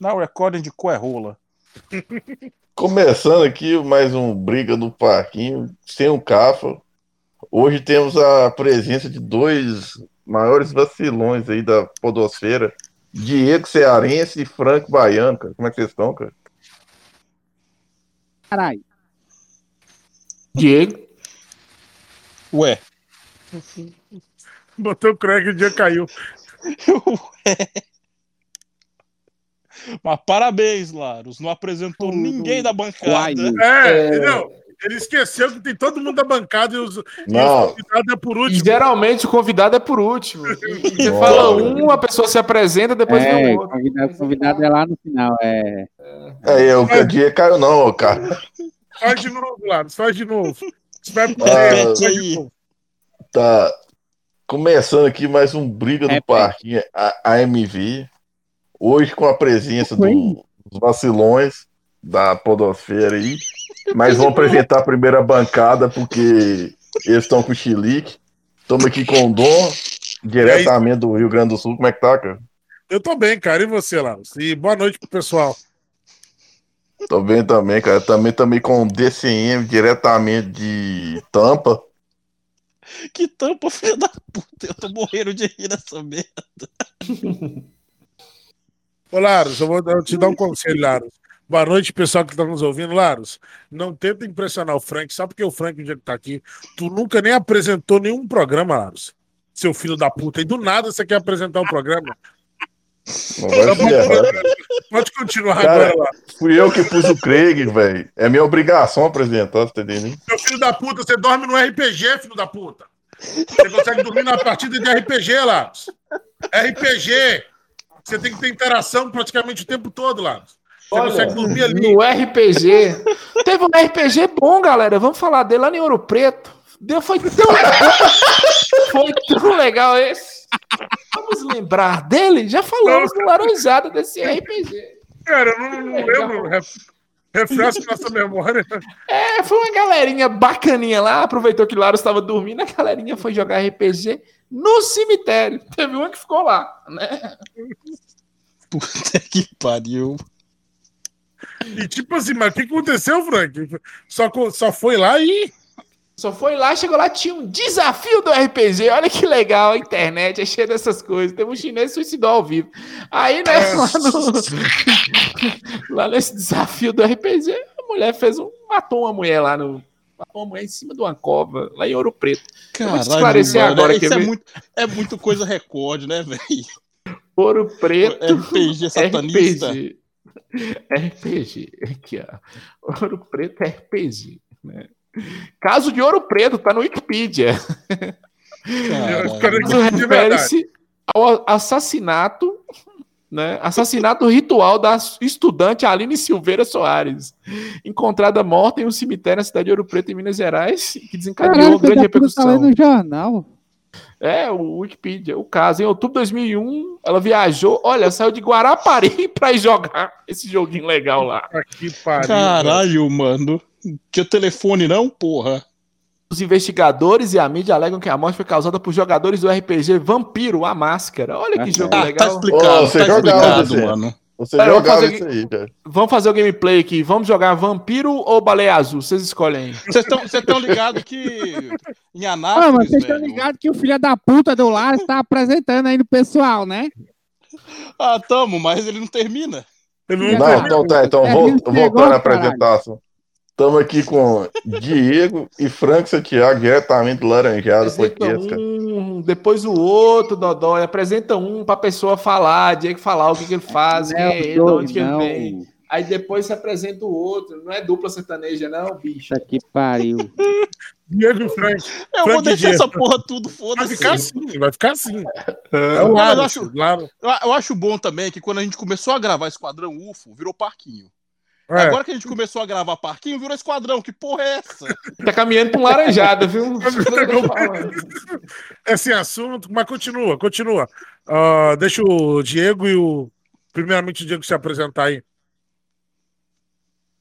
Now recording de cu é rola. Começando aqui mais um Briga no Parquinho, sem um cafa. Hoje temos a presença de dois maiores vacilões aí da podosfera. Diego Cearense e Franco Baiano, cara. Como é que vocês estão, cara? Caralho. Diego. Ué. Botou o Craig e o dia caiu. Mas parabéns, Laros. Não apresentou ninguém da bancada. É, É. não. Ele esqueceu que tem todo mundo da bancada e os, e Não. os convidados é por E último. geralmente o convidado é por último. Você Nossa. fala um, a pessoa se apresenta, depois É, vem o outro. convidado, convidado é lá no final. É. Aí, o Diego caiu não, ô, cara. Faz de novo, Laros, faz de novo. Você vai pro Ah, meio, faz de aí. novo. Tá começando aqui mais um Briga no É, Parquinho, a AMV. Hoje com a presença do- dos vacilões da podosfera aí. Mas vamos apresentar a primeira bancada porque eles estão com o Chilique. Estamos aqui com o Dom, diretamente do Rio Grande do Sul. Como é que tá, cara? Eu tô bem, cara. E você, Laros? E boa noite pro pessoal. Tô bem também, cara. Também também com o DCM, diretamente de Tampa. Que tampa, filha da puta. Eu tô morrendo de rir nessa merda. Ô, Laros, eu vou te dar um conselho, Laros. Boa noite, pessoal que tá nos ouvindo. Laros, não tenta impressionar o Frank. Só porque o Frank, o dia que tá aqui, tu nunca nem apresentou nenhum programa, Laros. Seu filho da puta. E do nada você quer apresentar um programa. Errar. Pode continuar Cara, agora, Laros. Fui eu que pus o Craig, velho. É minha obrigação apresentar, você tá entendendo? Seu filho da puta, você dorme no RPG, filho da puta. Você consegue dormir na partida de RPG, Laros. RPG. Você tem que ter interação praticamente o tempo todo, Laros. Você Olha, consegue dormir ali. No RPG. Teve um RPG bom, galera. Vamos falar dele lá em Ouro Preto. Deu, foi tão Foi tão legal esse. Vamos lembrar dele? Já falamos do Laranjada desse RPG. Cara, eu não, não lembro. Ref- Refresca nossa memória. É, foi uma galerinha bacaninha lá. Aproveitou que Laro estava dormindo. A galerinha foi jogar RPG no cemitério. Teve uma que ficou lá, né? Puta que pariu. E tipo assim, mas o que aconteceu, Frank? Só, só foi lá e. Só foi lá, chegou lá, tinha um desafio do RPG. Olha que legal, a internet é cheia dessas coisas. Teve um chinês que suicidou ao vivo. Aí, né, É. lá, no- lá nesse desafio do RPG, a mulher fez um. Matou uma mulher lá no. Matou uma mulher em cima de uma cova, lá em Ouro Preto. Caralho, vou te esclarecer mano, agora, Isso quer é muito, é muito coisa recorde, né, velho? Ouro Preto. RPG satanista. RPG. RPG. Aqui, ó. Ouro Preto RPG. Né? Caso de Ouro Preto, tá no Wikipedia. Verdade. refere-se ao assassinato, né? Assassinato ritual da estudante Aline Silveira Soares, encontrada morta em um cemitério na cidade de Ouro Preto, em Minas Gerais, que desencadeou Caralho, grande tá repercussão. no jornal. É, o Wikipedia, o caso. Em outubro de 2001, ela viajou, olha, saiu de Guarapari pra ir jogar esse joguinho legal lá. Que pariu. Caralho, mano. Tinha telefone não, porra? Os investigadores e a mídia alegam que a morte foi causada por jogadores do RPG Vampiro, a Máscara. Olha que Ah, jogo Ah, tá legal. explicado, Ô, você tá jogava, explicado, você. mano. Você jogava fazer- isso aí, cara. Vamos fazer o gameplay aqui. Vamos jogar Vampiro ou Baleia Azul? Vocês escolhem aí. Vocês estão ligados que em Ah, Anápolis, mas vocês estão ligados que o filho da puta do Lar está apresentando aí no pessoal, né? Ah, tamo, mas ele não termina. Eu não- Não, então tá, então É, ele voltando à apresentação. Estamos aqui com Diego e Franco Santiago, diretamente do Laranjado Podcast, um, depois o outro, Dodói. Apresenta um pra pessoa falar, Diego falar o que, que ele faz, quem é ele, de onde que ele vem. Aí depois se apresenta o outro. Não é dupla sertaneja, não, bicho. Que pariu. Diego e Frank. Eu Frank vou deixar Diego. essa porra tudo, Vai foda-se. ficar assim, vai ficar assim. É Não, o mas eu acho-. Eu, eu acho bom também que quando a gente começou a gravar Esquadrão UFO, virou parquinho. É. Agora que a gente começou a gravar parquinho, virou esquadrão. Que porra é essa? Tá caminhando pra um laranjada, viu? É sem assunto, mas continua, continua. Ah, deixa o Diego e o. Primeiramente, o Diego se apresentar aí.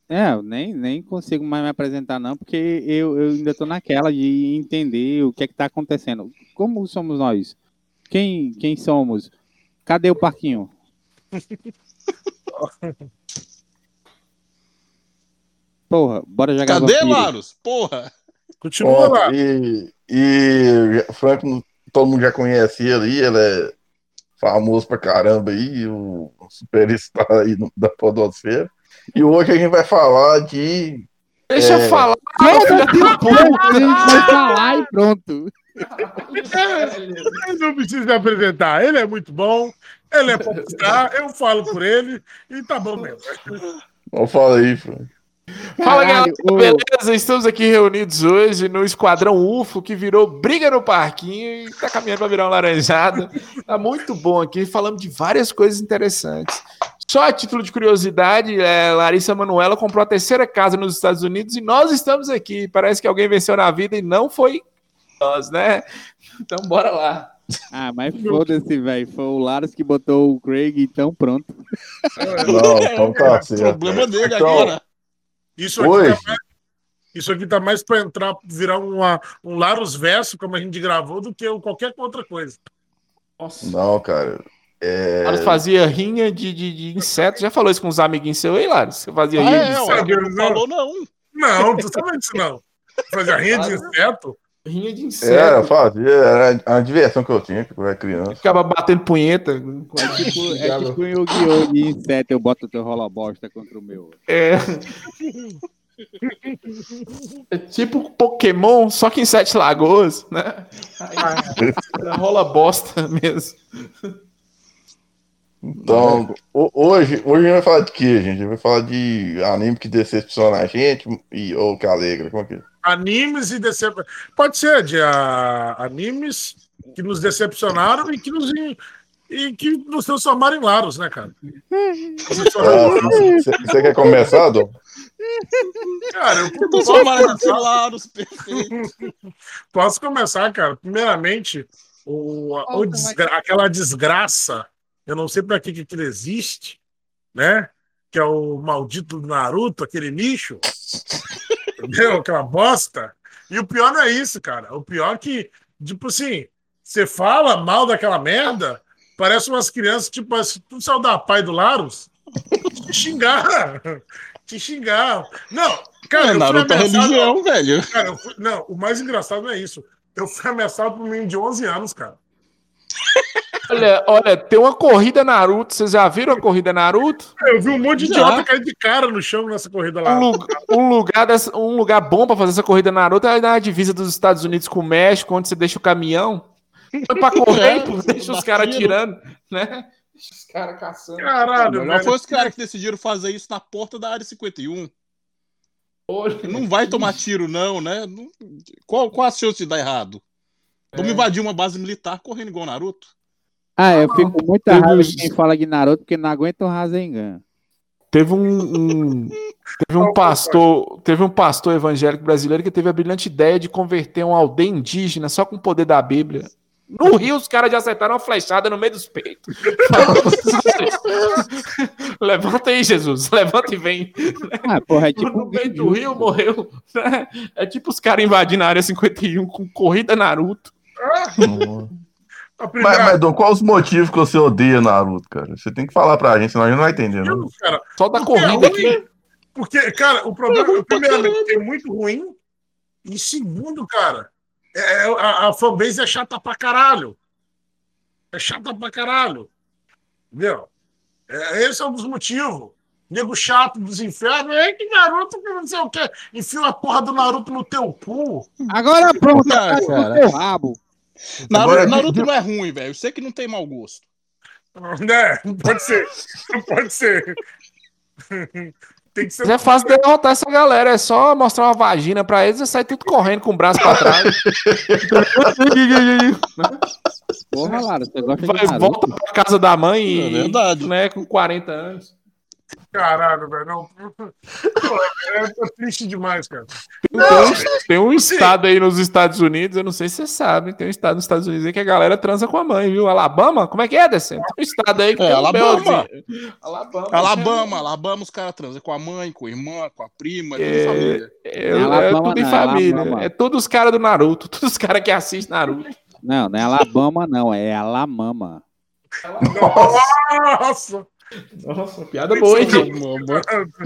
É, eu nem, nem consigo mais me apresentar, não, porque eu, eu ainda tô naquela de entender o que é que tá acontecendo. Como somos nós? Quem, quem somos? Cadê o parquinho? Porra, bora jogar Cadê. Laros? Porra. Continua Ó, lá. e, e o Franco, todo mundo já conhece ele aí, ele é famoso pra caramba aí, o superstar aí da podosfera. E hoje a gente vai falar de. Deixa É. eu falar. Filha daqui da a pouco a gente vai falar e pronto. Ele não precisa se apresentar. Ele é muito bom. Ele é popstar. Eu falo por ele. E tá bom mesmo. Vamos falar aí, Franco. Fala galera, beleza? Estamos aqui reunidos hoje no Esquadrão UFO, que virou briga no parquinho e tá caminhando para virar um laranjado. Tá muito bom aqui, falamos de várias coisas interessantes. Só a título de curiosidade, é, Larissa Manoela comprou a terceira casa nos Estados Unidos e nós estamos aqui. Parece que alguém venceu na vida e não foi nós, né? Então bora lá. Ah, mas foda-se, velho. Foi o Laros que botou o Craig, então pronto. Não, então tá certo. Problema dele Então, agora. Isso aqui, Hoje, tá mais, isso aqui tá mais pra entrar, virar uma, um Laros Verso, como a gente gravou, do que qualquer outra coisa. Nossa. não, cara. É, Laros fazia rinha de, de, de inseto. Já falou isso com os amiguinhos seus aí, Laros? Você fazia Ah, rinha de é, sabe, não não. falou não. Não, tu sabe disso não. Fazer a rinha de inseto. Rinha de Era, inseto. fazia, era a diversão que eu tinha quando eu era criança. Ficava batendo punheta. É tipo, é tipo um Yu-Gi-Oh! de inseto. Eu boto o teu rola bosta contra o meu. É. É tipo Pokémon, só que em Sete Lagoas, né? Aí, rola bosta mesmo. Então, ho- hoje, hoje a gente vai falar de quê, gente? A gente vai falar de anime que decepciona a gente e, ou que alegra. Como é que é? Animes e decep... Pode ser de ah, animes que nos decepcionaram e que nos, e que nos transformaram em Laros, né, cara? Ah, Você quer começar, Dom? Cara, eu Eu começar, Laros, perfeito. posso começar, cara. Primeiramente, o, o desgra- aquela desgraça, eu não sei pra que, que aquilo existe, né? Que é o maldito Naruto, aquele lixo. Entendeu? Aquela bosta. E o pior não é isso, cara. O pior é que, tipo assim, você fala mal daquela merda, parece umas crianças, tipo, assim, tu saiu da pai do Laros, te xingar. Te xingar. Não, cara, É, eu fui Naruto é ameaçado- religião, velho. Cara, fui- não, o mais engraçado é isso. Eu fui ameaçado por um menino de 11 anos, cara. Olha, olha, tem uma corrida Naruto. Vocês já viram a corrida Naruto? Eu vi um monte de Já. idiota cair de cara no chão nessa corrida lá. Um, lu- um lugar dessa- um lugar bom pra fazer essa corrida Naruto é na divisa dos Estados Unidos com o México, onde você deixa o caminhão. Foi pra correr, É, pô, deixa os caras tirando, né? Deixa os caras caçando. Caralho, Melhor velho. foi os caras que decidiram fazer isso na porta da área 51. Olha, Não vai tomar tiro, não, né? Não- Qual, qual a chance de dar errado? Vamos invadir uma base militar correndo igual Naruto? Ah, eu fico com muita Teve raiva de quem fala de Naruto porque não aguenta o Rasengan. Teve um, um- teve um pastor, teve um pastor evangélico brasileiro que teve a brilhante ideia de converter uma aldeia indígena só com o poder da Bíblia. No Rio, os caras já acertaram uma flechada no meio dos peitos. levanta aí, Jesus. Levanta e vem. Ah, porra, é tipo no um meio do. Rio morreu. É tipo os caras invadindo a área 51 com corrida Naruto. Primeira Mas, mas Dom, quais os motivos que você odeia Naruto, cara? Você tem que falar pra gente, senão a gente não vai entender, não. cara. Só da é corrida aqui. Porque, cara, o problema, primeiramente, é muito ruim. E segundo, cara, é, é- a, a fanbase é chata pra caralho. É chata pra caralho. Entendeu? É, esse é um dos motivos. Nego chato dos infernos. É que Naruto, que não sei o quê. Enfia a porra do Naruto no teu cu. Agora pronto, Ah, tá cara. no teu rabo. Naruto, Agora, de- Naruto não é ruim, velho. Eu sei que não tem mau gosto. Né? Não pode ser. Não pode ser. Tem que ser. Mas é fácil derrotar essa galera. É só mostrar uma vagina pra eles e sair tudo correndo com o braço pra trás. Porra, Lara, você gosta Vai, de Naruto? volta pra casa da mãe e, É verdade. né, com 40 anos. Caralho, velho. Não. Pô, é, é triste demais, cara. Tem um, tem um estado aí nos Estados Unidos, eu não sei se você sabe, tem um estado nos Estados Unidos aí que a galera transa com a mãe, viu? Alabama? Como é que é, Decente? Tem um estado aí que É, tem um Alabama. Alabama. Alabama, Alabama, os caras transam com a mãe, com a irmã, com a prima, é tudo É. família. É, Não é é Alabama, tudo em não, família. Alabama. É todos os caras do Naruto, todos os caras que assistem Naruto. Não, não é Alabama, não, é Alamama. Nossa! Nossa, piada boa, hein?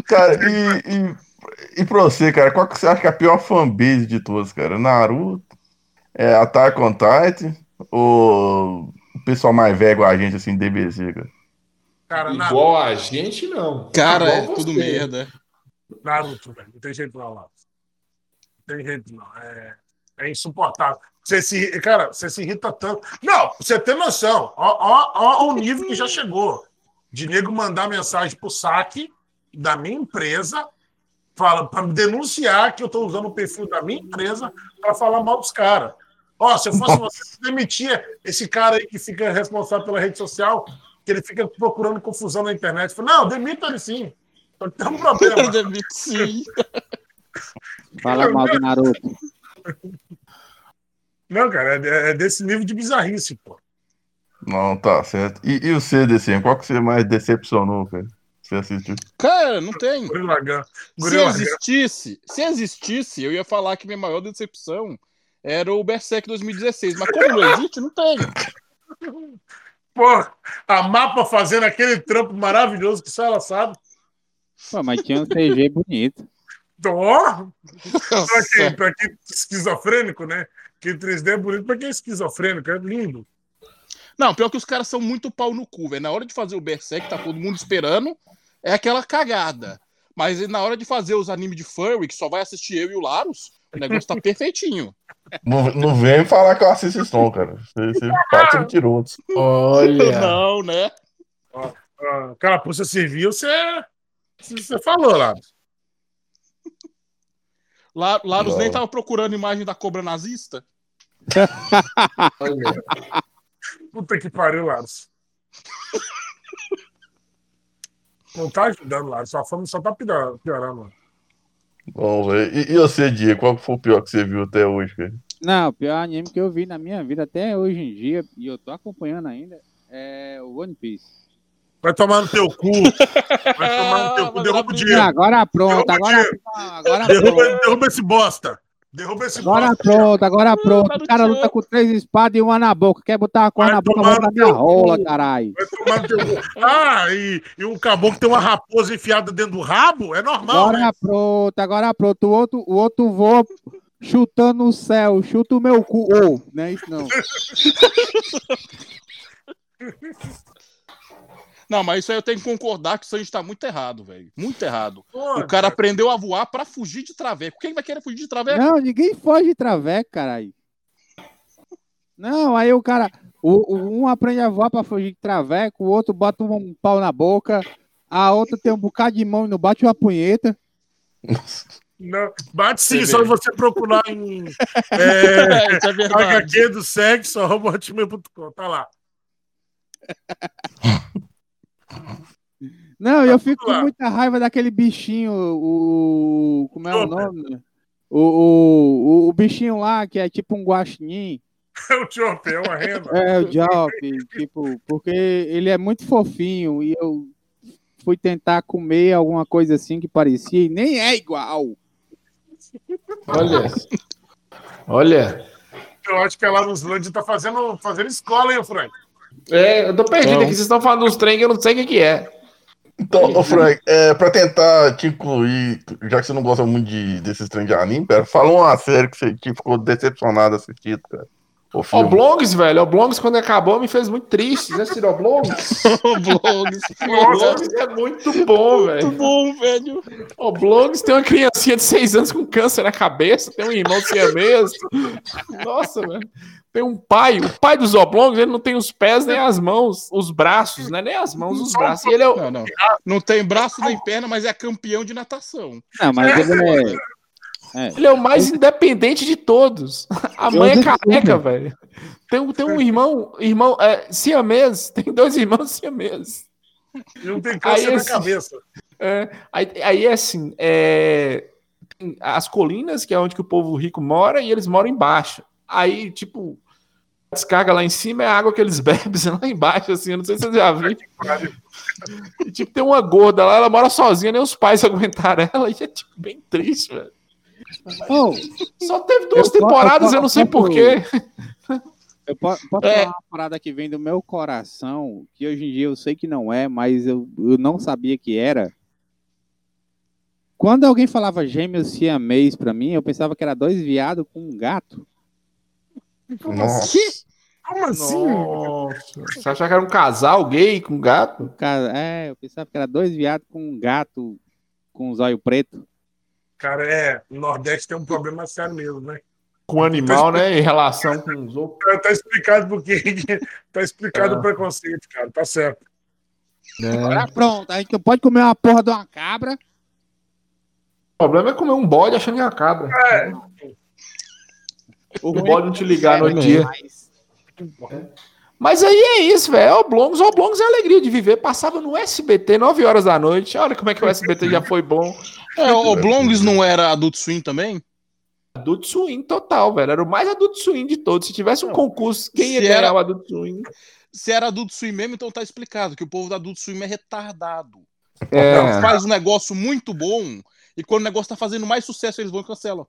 Cara, e, e, e pra você, cara, qual que você acha que é a pior fanbase de todas, cara? Naruto? É Attack on Titan? Ou o pessoal mais velho, a gente, assim, DBZ, cara? Cara, Naruto, Igual a gente, não. Cara, é tudo merda. Naruto, velho. Não tem jeito não, lá. Não tem jeito não. É, é insuportável. Você se, cara, você se irrita tanto. Não, pra você ter noção. Ó, ó, ó o nível que já chegou. De nego mandar mensagem pro saque da minha empresa fala para me denunciar que eu tô usando o perfil da minha empresa para falar mal dos caras. Ó, se eu fosse você, você demitia esse cara aí que fica responsável pela rede social, que ele fica procurando confusão na internet. Fala, não, demita ele sim. Só que Tem um problema. Sim. Fala mal do Naruto. Não, cara, é, é desse nível de bizarrice, pô. Não, tá certo. E, e o CDC, qual que você mais decepcionou, cara? Você assistiu? Cara, não tem. Se existisse, se existisse, eu ia falar que minha maior decepção era o Berserk 2016. Mas como não existe, não tem. Pô, a mapa fazendo aquele trampo maravilhoso que só ela sabe. Pô, mas tinha um CG bonito. Ó, pra quem, pra quem é esquizofrênico, né? Que 3D é bonito pra quem é esquizofrênico, é lindo. Não, pior que os caras são muito pau no cu, velho. Na hora de fazer o Berserk, tá todo mundo esperando, é aquela cagada. Mas na hora de fazer os animes de furry, que só vai assistir eu e o Larus, o negócio tá perfeitinho. Não, não vem falar que eu assisto Stone, cara. Você, você passa mentiroso. Olha. Não, né? Ah, Carapuça serviu, você, você falou lá. La- Larus Não. nem tava procurando imagem da cobra nazista. olha. Puta que pariu, Laros. Não tá ajudando, Laros. Sua fama só tá piorando. Bom, velho. E, e você, Diego, qual foi o pior que você viu até hoje, cara? Não, o pior anime que eu vi na minha vida até hoje em dia, e eu tô acompanhando ainda, é o One Piece. Vai tomar no teu cu. Vai tomar no teu cu. Derruba o dinheiro. Agora pronto, Derruba agora, agora Derruba, pronto. derruba esse bosta. Derruba esse Agora pronto, agora pronto. tá O cara luta com três espadas e uma na boca. Quer botar uma coisa Vai na boca, bota na minha rola, caralho. Ah, e, e um caboclo tem uma raposa enfiada dentro do rabo? É normal, Agora né? pronto, agora pronto. O outro, o outro voa chutando o céu, chuta o meu cu. Ô, não é isso não. Não, mas isso aí eu tenho que concordar que isso aí está muito errado, velho. Muito errado. Pô, O cara aprendeu a voar pra fugir de traveco. Quem vai querer fugir de traveco? Não, ninguém foge de traveco, caralho. Não, aí o cara. O, o- um aprende a voar pra fugir de traveco, o outro bota um pau na boca, a outra tem um bocado de mão e não bate uma punheta. Não, bate sim, Você só você procurar em é, é verdade. HQ do sexo, arroba hotmail.com, tá lá. Não, eu fico com muita raiva daquele bichinho, o. Como é o nome? O, o, o, o bichinho lá, que é tipo um guaxinim. É o Chopper, é uma renda. É, o Jop, tipo, porque ele é muito fofinho e eu fui tentar comer alguma coisa assim que parecia e nem é igual. Olha. Olha. Eu acho que lá nos Landes tá fazendo, fazendo escola, hein, Frank? É, eu tô perdido Então. aqui. Vocês estão falando dos trem que eu não sei o que, que é. Então, ô Frank, é, pra tentar te incluir, já que você não gosta muito de, desses trem de anime, cara, fala uma série que você que ficou decepcionado assistindo, cara. O. Oblongs, velho. Oblongs, quando acabou, me fez muito triste. Já assistiu Oblongs? Blogs. Oblongs é muito bom, Muito velho. bom, velho. Oblongs tem uma criancinha de 6 anos com câncer na cabeça, tem um irmão siamês. Nossa, velho. Tem um pai, o pai dos oblongs, ele não tem os pés nem as mãos, os braços, né? Nem as mãos, os braços. E ele é o, Não, não. Não tem braço nem perna, mas é campeão de natação. Não, mas ele é. ele é o mais independente de todos. A mãe é careca, velho. Tem, um- tem um irmão, irmão é, siamês, tem dois irmãos siamês. Não tem câncer Aí na esse- cabeça. É, aí, aí é assim, é, tem as colinas, que é onde que o povo rico mora, e eles moram embaixo. Aí, tipo, descarga lá em cima é a água que eles bebem lá embaixo, assim, eu não sei se vocês já viram. E, tipo, tem uma gorda lá, ela mora sozinha, nem os pais aguentaram ela, e é, tipo, bem triste, velho. Oh, Só teve duas Eu posso- temporadas, eu não sei eu porquê. Eu posso, posso É. falar uma parada que vem do meu coração, que hoje em dia eu sei que não é, mas eu, eu não sabia que era. Quando alguém falava gêmeos siamês pra mim, eu pensava que era dois viados com um gato. Nossa. Como assim? Nossa. Você achava que era um casal gay com gato? Cara, é, eu pensava que era dois viados com um gato com um zóio preto. Cara, é. O Nordeste tem um problema sério mesmo, né? Com animal, né? Em relação com os outros. Tá, tá explicado porque tá explicado Ah. o preconceito, cara. Tá certo. né? Agora pronto, a gente pode comer uma porra de uma cabra. O problema é comer um bode achando que é uma cabra. É. O O bode não te ligar no é dia. demais. Mas aí é isso, velho. É Oblongos, Oblongos é a alegria de viver. Passava no SBT, 9 horas da noite. Olha como é que o SBT já foi bom. É, o Blongs não era Adult Swim também? Adult Swim total, velho. Era o mais Adult Swim de todos. Se tivesse um concurso, quem ia ganhar era- o Adult Swim? Se era Adult Swim mesmo, então tá explicado que o povo da Adult Swim é retardado. É. Faz um negócio muito bom e quando o negócio tá fazendo mais sucesso, eles vão e cancelam.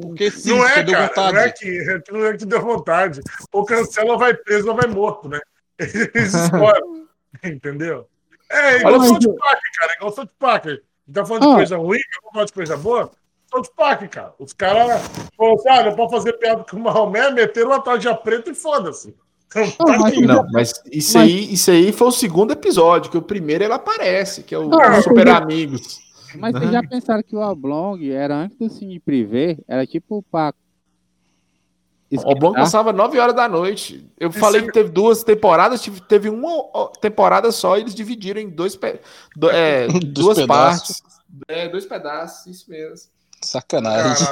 Porque sim, não é, deu cara. vontade. Não é, que, é que não é que deu vontade. Ou cancela ou vai preso ou vai morto, né? Eles escolhem. Entendeu? É igual Olha, South mas- Park, cara. Igual South Park. A gente tá falando de Ah. coisa ruim, vamos falar de coisa boa. South Park, cara. Os caras falaram assim: ah, não pode fazer piada com o Maomé, meteram uma tarja preta e foda-se. Então, tá mas- aqui. Não, mas isso, Mas- Aí, isso aí foi o segundo episódio, que o primeiro ele aparece, que é o Ah, Super Amigos. Mas vocês já pensaram que o Oblong era antes do Cine Privé? Era tipo pra. O Oblong esquentar? passava 9 horas da noite. Eu Isso falei é- que teve duas temporadas, teve uma temporada só, e eles dividiram em dois pe- do- é, Dois duas pedaços. partes. É, dois pedaços, isso mesmo. Sacanagem.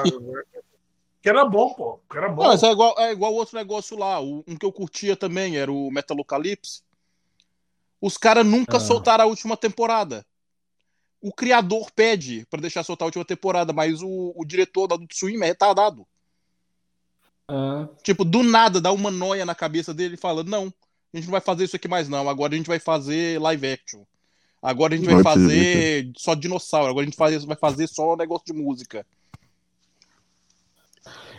Que era bom, pô. Que era bom. Não, mas é igual, é igual outro negócio lá. O- um que eu curtia também era o Metalocalypse. Os caras nunca Ah. soltaram a última temporada. O criador pede pra deixar soltar a última temporada, mas o, o diretor da Adult Swim é retardado. Ah, Tipo, do nada dá uma noia na cabeça dele e fala: Não, a gente não vai fazer isso aqui mais, não. Agora a gente vai fazer live action. Agora a gente vai fazer só dinossauro. Agora a gente faz- vai fazer só negócio de música.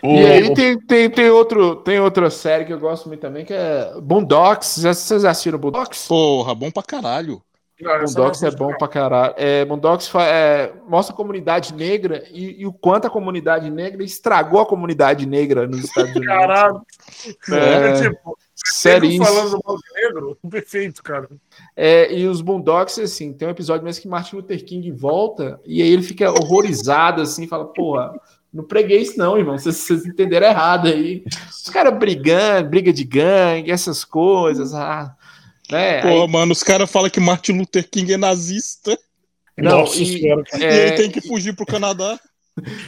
O- E aí tem, tem, tem, outro, tem outra série que eu gosto muito também, que é Boondocks. Já- Vocês já assistiram Boondocks? Porra, bom pra caralho. Não, é bom pra caralho. É, Boondocks fa- é, mostra a comunidade negra e, e o quanto a comunidade negra estragou a comunidade negra nos Estados Unidos. Caralho. É, tipo, sério falando do mal negro, perfeito, cara. É, e os Boondocks, assim, tem um episódio mesmo que Martin Luther King volta e aí ele fica horrorizado, assim, fala, porra, não preguei isso não, irmão, vocês, vocês entenderam errado aí. Os caras brigando, briga de gangue, essas coisas, ah, né? Pô, Aí- mano, os caras falam que Martin Luther King é nazista não, Nossa e, senhora. e é, ele tem que fugir pro Canadá.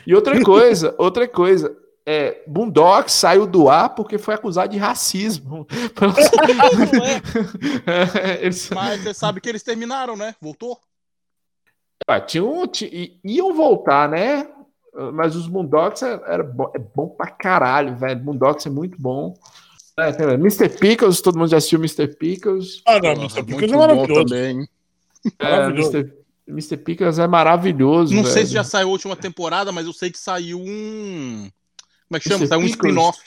e outra coisa, outra coisa, é, Boondocks saiu do ar porque foi acusado de racismo. Eles- Mas você sabe que eles terminaram, né? Voltou? Ah, tinha um- ti- i- iam voltar, né? Mas os Boondocks era, era bom, é bom pra caralho, velho. Boondocks é muito bom. É, tem- Mr. Pickles, todo mundo já assistiu Mr. Pickles. Ah, não, Porra, Mr. Pickles é maravilhoso. também. É, Maravilhoso. Mr. Mr. Pickles é maravilhoso. Não sei velho. se já saiu a última temporada, mas eu sei que saiu um. Como é que chama? Mr. Saiu um spin-off.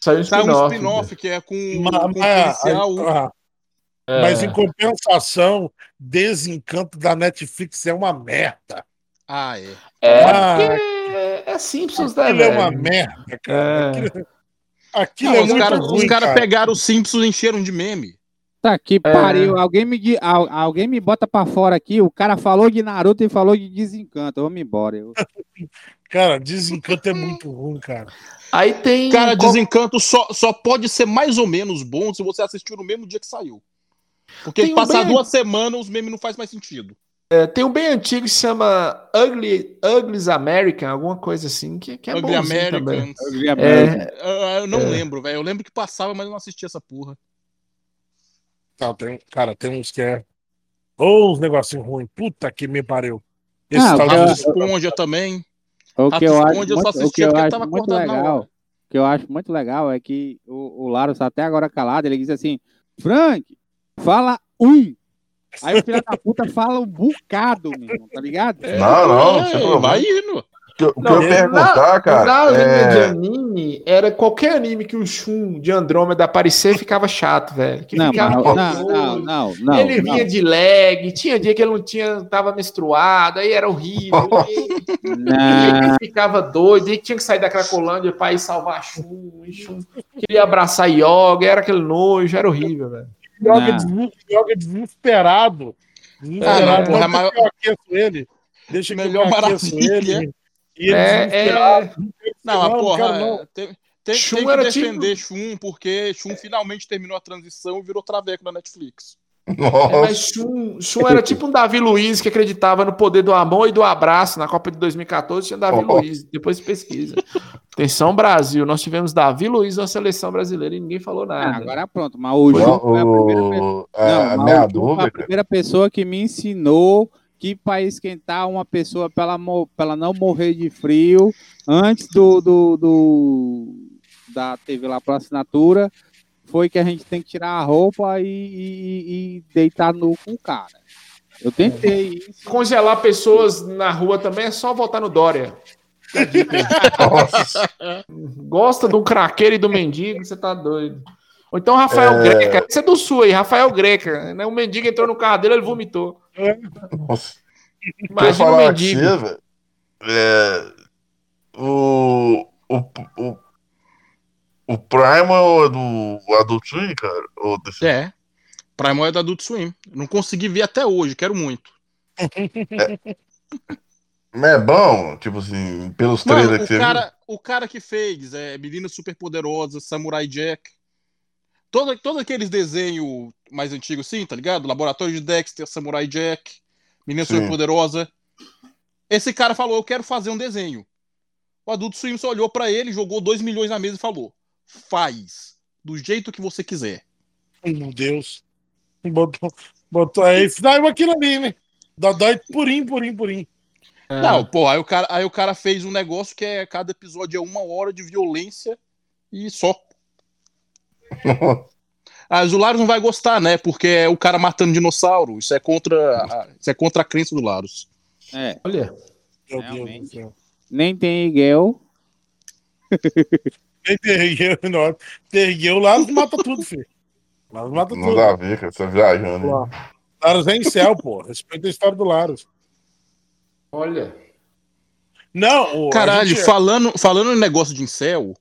Saiu um Saiu um spin-off. spin-off que é com, Ma- com mas- policial. ah, É. Mas em compensação, Desencanto da Netflix é uma merda. Ah, é. É, Ah, porque é Simpsons, né, Aquilo é uma merda, cara. É. Aquilo, Não, é os muito caras ruim, cara cara. pegaram os Simpsons e encheram de meme. Tá que É. pariu. Alguém me, alguém me bota pra fora aqui. O cara falou de Naruto e falou de Desencanto. Vamos embora. Eu- Cara, Desencanto é muito ruim, cara. Aí tem. Cara, Desencanto só, só pode ser mais ou menos bom se você assistiu no mesmo dia que saiu. Porque Tem um passar bem- duas semanas, os memes não faz mais sentido. É, tem um bem antigo que se chama Ugly, Ugly's American, alguma coisa assim, que, que é Ugly bonzinho também. Americans. É, Eu, eu não É. lembro, velho. Eu lembro que passava, mas eu não assistia essa porra. Não, tem, cara, tem uns que é. Ou uns negocinhos ruins. Puta que me pariu. Esse Ah, tal Esponja também. O que eu acho eu só muito, o que assistia eu porque acho tava muito legal, o que eu acho muito legal é que o, o Laros tá até agora calado, ele diz assim, Frank, fala um. Aí o filho da puta fala um bocado, tá ligado? Não, não, É, vai indo. que eu, que Não, eu ia perguntar, na, cara. Na linha de é... anime, era qualquer anime que o Shun de Andrômeda aparecer ficava chato, velho. Que Não, ficava não, não, não, não. ele não. vinha de lag, tinha dia que ele não tinha, tava menstruado, aí era horrível. ele ficava doido, aí tinha que sair da Cracolândia pra ir salvar Shun, e Shun queria abraçar Yoga, era aquele nojo, era horrível, velho. Joga, desmu- joga desesperado. Ah, não, Desesperado. porra, Não, que eu aqueço ele. Deixa que Melhor eu aqueço ele. E ele É, desesperado. é, Não, Não, porra, não. tem, tem, que defender Shun, porque Shun finalmente terminou a transição e virou traveco na Netflix. É, Nossa, mas Shun, Shun era tipo um Davi Luiz que acreditava no poder do amor e do abraço. Na Copa de 2014 tinha Davi Oh. Luiz. Depois pesquisa. Atenção, Brasil. Nós tivemos Davi Luiz na seleção brasileira e ninguém falou Ah, nada. agora pronto. Mas o Ju não, foi a primeira pessoa. a, Não, a mas minha dúvida, a primeira pessoa que me ensinou que para esquentar uma pessoa para ela, pra ela não morrer de frio antes do, do, do- da TV lá para assinatura foi que a gente tem que tirar a roupa e, e- e deitar nu com o cara. Eu tentei isso. Congelar pessoas na rua também é só votar no Dória. Gosta do craqueiro e do mendigo, você tá doido. Ou então Rafael É. Greca. Esse é do Sul aí, Rafael Greca. Né? O mendigo entrou no carro dele, ele vomitou. nossa. Imagina o aqui, mendigo. velho? É, o, o, o, o Primal é do Adult Swim, cara? Ou desse... É. Primal é da Adult Swim. Não consegui ver até hoje, quero muito. Mas é bom, tipo assim, pelos Mano, trailers o que você cara, o cara que fez é, Meninas Superpoderosas, Samurai Jack, todo, todos aqueles desenhos mais antigos, sim, tá ligado? Laboratório de Dexter, Samurai Jack, Menina Sim. Superpoderosa. Esse cara falou: Eu quero fazer um desenho. O Adulto Swim só olhou pra ele, jogou 2 milhões na mesa e falou: Faz, do jeito que você quiser. Ai, Meu Deus. Botou, botou aí. Dá aquilo ali, né? Dói purinho, purinho, purinho. É. Não, pô, aí o, cara, aí o cara fez um negócio que é cada episódio é uma hora de violência e só. A Zularos não vai gostar, né? Porque é o cara matando dinossauro. Isso é contra a, isso é contra a crença do Laros. É, Olha, Meu Realmente. Deus do céu. nem tem Miguel. Nem tergueu, não. Lá, mata tudo, filho. Lá mata Não tudo. dá a ver, cara, você tá viajando. Lá. Laros é em céu, pô. Respeita a história do Laros. olha. Não, Caralho, gente- falando, falando em negócio de incel,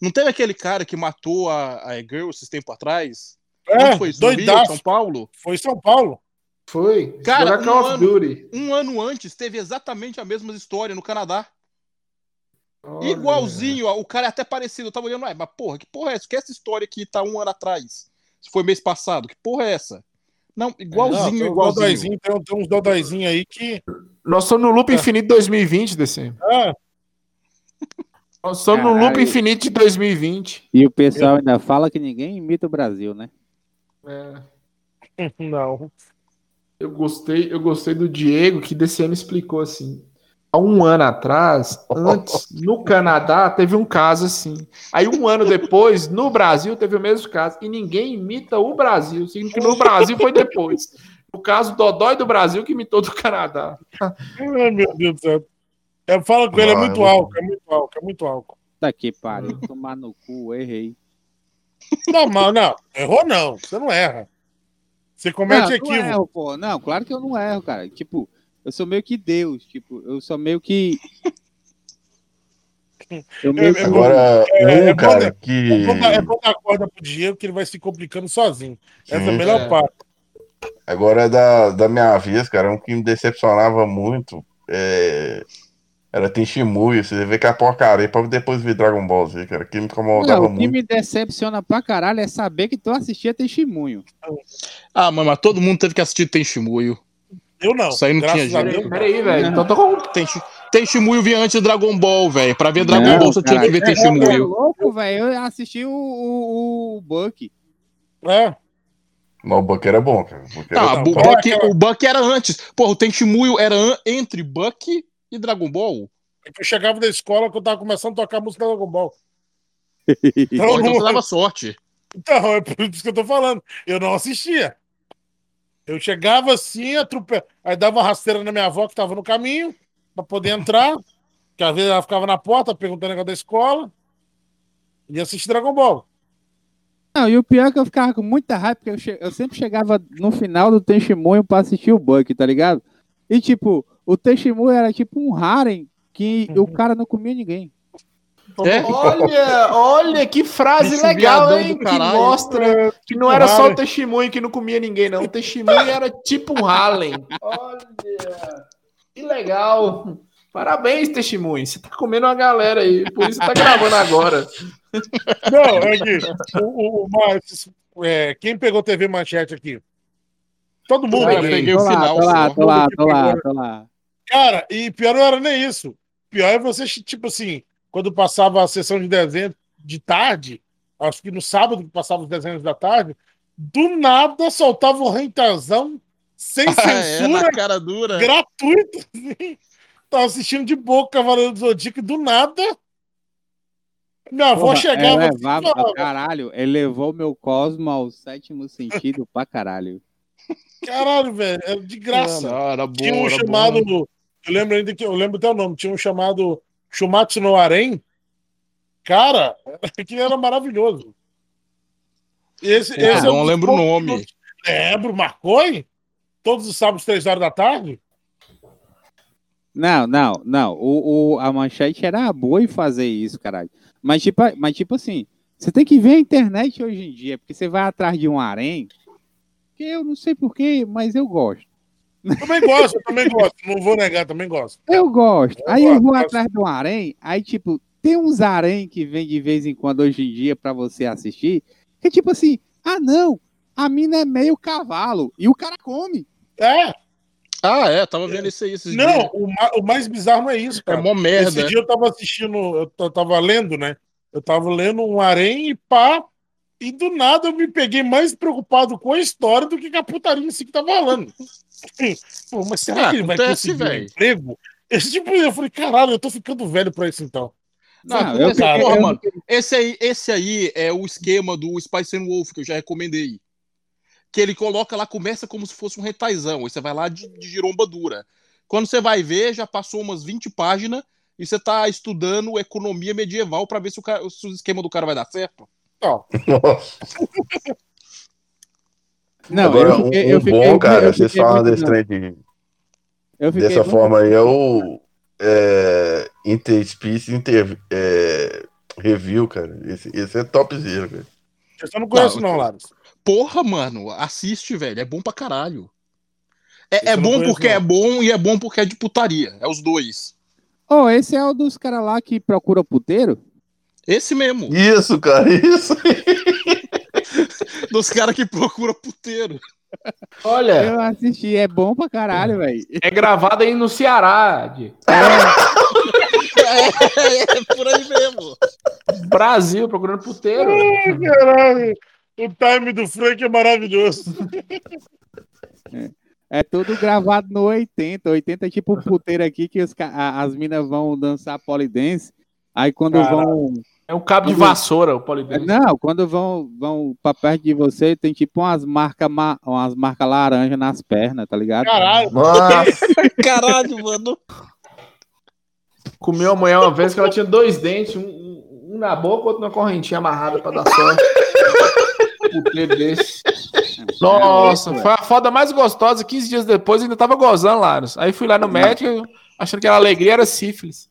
não teve aquele cara que matou a, a girl esses tempo atrás? é, foi doidaço. São Paulo? Foi São Paulo. Foi. Cara, um ano-. Um ano antes teve exatamente a mesma história no Canadá. Olha. Igualzinho, ó, o cara é até parecido. Eu tava olhando, mas porra, que porra é essa? Que essa história aqui tá um ano atrás? Se foi mês passado, que porra é essa? Não, Não, igualzinho, tem uns igualzinho. tem, tem uns dodóizinhos aí que. Nós estamos no loop infinito 2020, DC. Ah, Nós estamos no loop infinito de 2020. E o pessoal ainda fala que ninguém imita o Brasil, né? É. não. Eu gostei, eu gostei do Diego que DCM explicou assim. Há um ano atrás, antes, no Canadá, teve um caso assim. Aí, um ano depois, no Brasil, teve o mesmo caso. E ninguém imita o Brasil. Significa que no Brasil foi depois. No caso, Dodói do Brasil que imitou do Canadá. Ai, meu Deus do céu. É, fala com ele, é Não, muito eu- álcool, é muito álcool, é muito álcool. Tá que pariu, tomar no cu, errei. Não, mas não, errou não, você não erra. Você comete não, não equívoco. erro, pô. Não, claro que eu não erro, cara. Tipo, eu sou meio que Deus. Tipo, eu sou meio que. Eu meio que... Agora, É, é bom, cara né? que. É bom, dar, é bom dar corda pro Diego que ele vai se complicando sozinho. Essa é a Sim. melhor É. parte. Agora é da, da minha vez, cara, um que me decepcionava muito. É... Era Tenshimuyo, você vê que é a porcaria pra depois ver Dragon Ball Z, cara, que me incomodava Não, o que muito. me decepciona pra caralho é saber que tu assistia testemunho. Ah, mano, mas todo mundo teve que assistir Tenshimuyo. Eu não. Isso aí não graças tinha jeito. Peraí, velho. Então tô com. Tenshi- Tenshimuyo vinha antes de Dragon Ball, velho. Pra ver Dragon Não, Ball você tinha que ver é Tenshimuyo. louco, velho. Eu assisti o, o, o Buck. É, Não, o Buck era bom, cara. O Buck era Tá, Não, o, é Buck, aquela- o Buck era antes. Porra, o Tenshimuyo era entre Buck e Dragon Ball. é que eu chegava da escola que eu tava começando a tocar a música Dragon Ball. Então, então não- você dava sorte. Então, é por isso que eu tô falando. Eu não assistia. Eu chegava assim, atropelava. Aí dava uma rasteira na minha avó que tava no caminho, pra poder entrar. Que às vezes ela ficava na porta perguntando negócio da escola e assistir Dragon Ball. Não, e o pior é que eu ficava com muita raiva, porque eu, che- eu sempre chegava no final do testemunho pra assistir o Buck, tá ligado? E tipo, o testemunho era tipo um harem que o cara não comia ninguém. É? Olha, olha que frase Bicho legal, hein? Que mostra que não era só o testemunho que não comia ninguém, não. O testemunho era tipo um Harlem. Olha, que legal. Parabéns, testemunho. Você tá comendo uma galera aí, por isso tá gravando agora. Não, é que o, o, o- é, quem pegou TV Manchete aqui? Todo mundo. Cara, peguei o tô lá, final tô lá, tô lá, tô lá, tô lá. Cara, e pior não era nem isso. Pior é você, tipo assim, quando passava a sessão de desenho de tarde, acho que no sábado que passava os desenhos da tarde, do nada soltava um rentazão sem É, censura, na cara dura. gratuito. assim. Tava assistindo de boca Cavaleiro do Zodíaco e do nada. Minha avó Porra, chegava é, assim, e falava, caralho, ele levou meu cosmo ao sétimo sentido pra caralho. caralho, velho, era de graça. Não, não, era bom, Tinha um era chamado. bom. Eu lembro ainda que eu lembro até o nome, tinha um chamado Shumatsu no Arém. Cara, aquilo era maravilhoso. Esse, É, esse não um dos lembro o nome. que Lembro, marcou, hein? Todos os sábados, três horas da tarde? Não, não, não. O, o- a manchete era boa em fazer isso, caralho. Mas tipo, mas tipo assim, você tem que ver a internet hoje em dia, porque você vai atrás de um harém, que eu não sei porquê, mas eu gosto. Também gosto, eu também gosto. Não vou negar, também gosto. Eu gosto. Eu Aí eu gosto, vou gosto. atrás de um harém, aí tipo, tem uns harém que vem de vez em quando hoje em dia pra você assistir, que tipo assim, ah não, a mina é meio cavalo, e o cara come. É, Ah, é, tava vendo isso aí esses não, dias. o, ma- o mais bizarro não é isso, É cara. mó merda. Esse dia eu tava assistindo, eu eu tava lendo, né? Eu tava lendo um harém e pá, e do nada eu me peguei mais preocupado com a história do que com a putaria em si que tava rolando. Pô, mas será Ah, que ele vai acontece, conseguir um velho. emprego? Esse tipo, eu falei, caralho, eu tô ficando velho pra isso então. Não, Não, eu esse, fiquei- porra, eu mano, esse aí, esse aí é o esquema do Spice and Wolf, que eu já recomendei. Que ele coloca lá, começa como se fosse um retaizão. Aí você vai lá de, de giromba dura. Quando você vai ver, já passou umas 20 páginas e você tá estudando economia medieval pra ver se o, cara- se o esquema do cara vai dar certo. Ó, Nossa. Não, Agora, eu fiquei- um, eu um fiquei- bom, cara, vocês falam desse trem de, dessa muito- forma aí, é o é, Interspecies Inter, é, Review, cara. Esse, esse é topzera, cara. eu só não conheço Não, não, Laros. Porra, mano, assiste, velho. É bom pra caralho. É, é bom conheço, porque não. é bom e é bom porque é de putaria. É os dois. Oh, esse é o dos caras lá que procura puteiro? Esse mesmo. Isso, cara, isso. Dos caras que procuram puteiro. Olha, Eu assisti, é bom pra caralho, velho. é gravado aí no Ceará, de É, é por aí mesmo. Brasil, procurando puteiro. Caralho, o time do Frank é maravilhoso. É tudo gravado no 80. 80 é tipo um puteiro aqui que os as minas vão dançar polidense. Aí quando Caralho. vão. É um cabo de vassoura, o polidense. Não, quando vão, vão pra perto de você, tem tipo umas marcas umas marca laranja nas pernas, tá ligado? Caralho, Nossa, Caralho, mano. Comeu a mulher uma vez que ela tinha dois dentes, um, um- na boca, outro na correntinha amarrada pra dar sorte. Puteiro desse. Nossa, foi a foda mais gostosa. 15 dias depois eu ainda tava gozando, Laros. Aí fui lá no médico, achando que era alegria, era sífilis.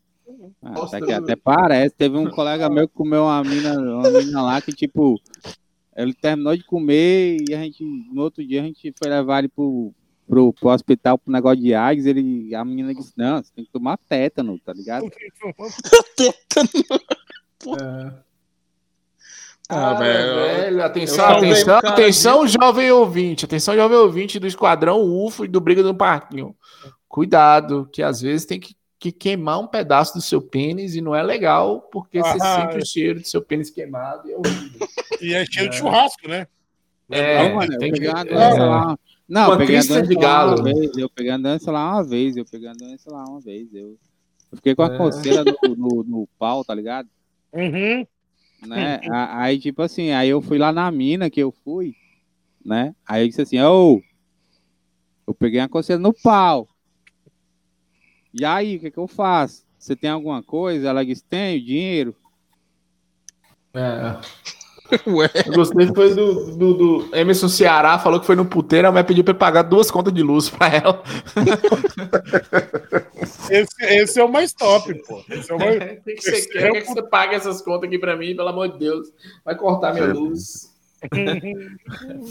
Ah, Nossa, até, que, até parece. Teve um colega meu que comeu uma mina, uma mina lá que, tipo, ele terminou de comer e a gente, no outro dia, a gente foi levar ele pro, pro, pro hospital pro negócio de AIDS. Ele, a menina disse: Não, você tem que tomar tétano, tá ligado? Ah, velho. Atenção, eu salvei atenção, um cara atenção, jovem ouvinte. Atenção, jovem ouvinte do Esquadrão UFO e do Briga do Parquinho. Cuidado, que às vezes tem que, que queimar um pedaço do seu pênis e não é legal, porque você Ah, sente o cheiro do seu pênis queimado e é horrível. e é cheio de churrasco, né? É, Não, mano, eu tem peguei que- é. lá. Não, eu Uma peguei a doença de lá uma galo. vez. Eu peguei a doença lá uma vez. Eu peguei a doença lá uma vez. Eu, eu fiquei com a É. coceira no, no, no pau, tá ligado? Uhum. né? A- Aí, tipo assim, aí eu fui lá na mina que eu fui, né? Aí eu disse assim, ô, eu peguei uma coceira no pau. E aí, o que que eu faço? Você tem alguma coisa? Ela disse, tenho dinheiro. É. Ué. Eu gostei foi do, do, do Emerson Ceará, falou que foi no puteiro, a mulher pediu pra pagar duas contas de luz pra ela. Esse, esse é o mais top, pô. Esse é o mais... O que, que você quer? Quer que você pague essas contas aqui pra mim, pelo amor de Deus? Vai cortar minha luz.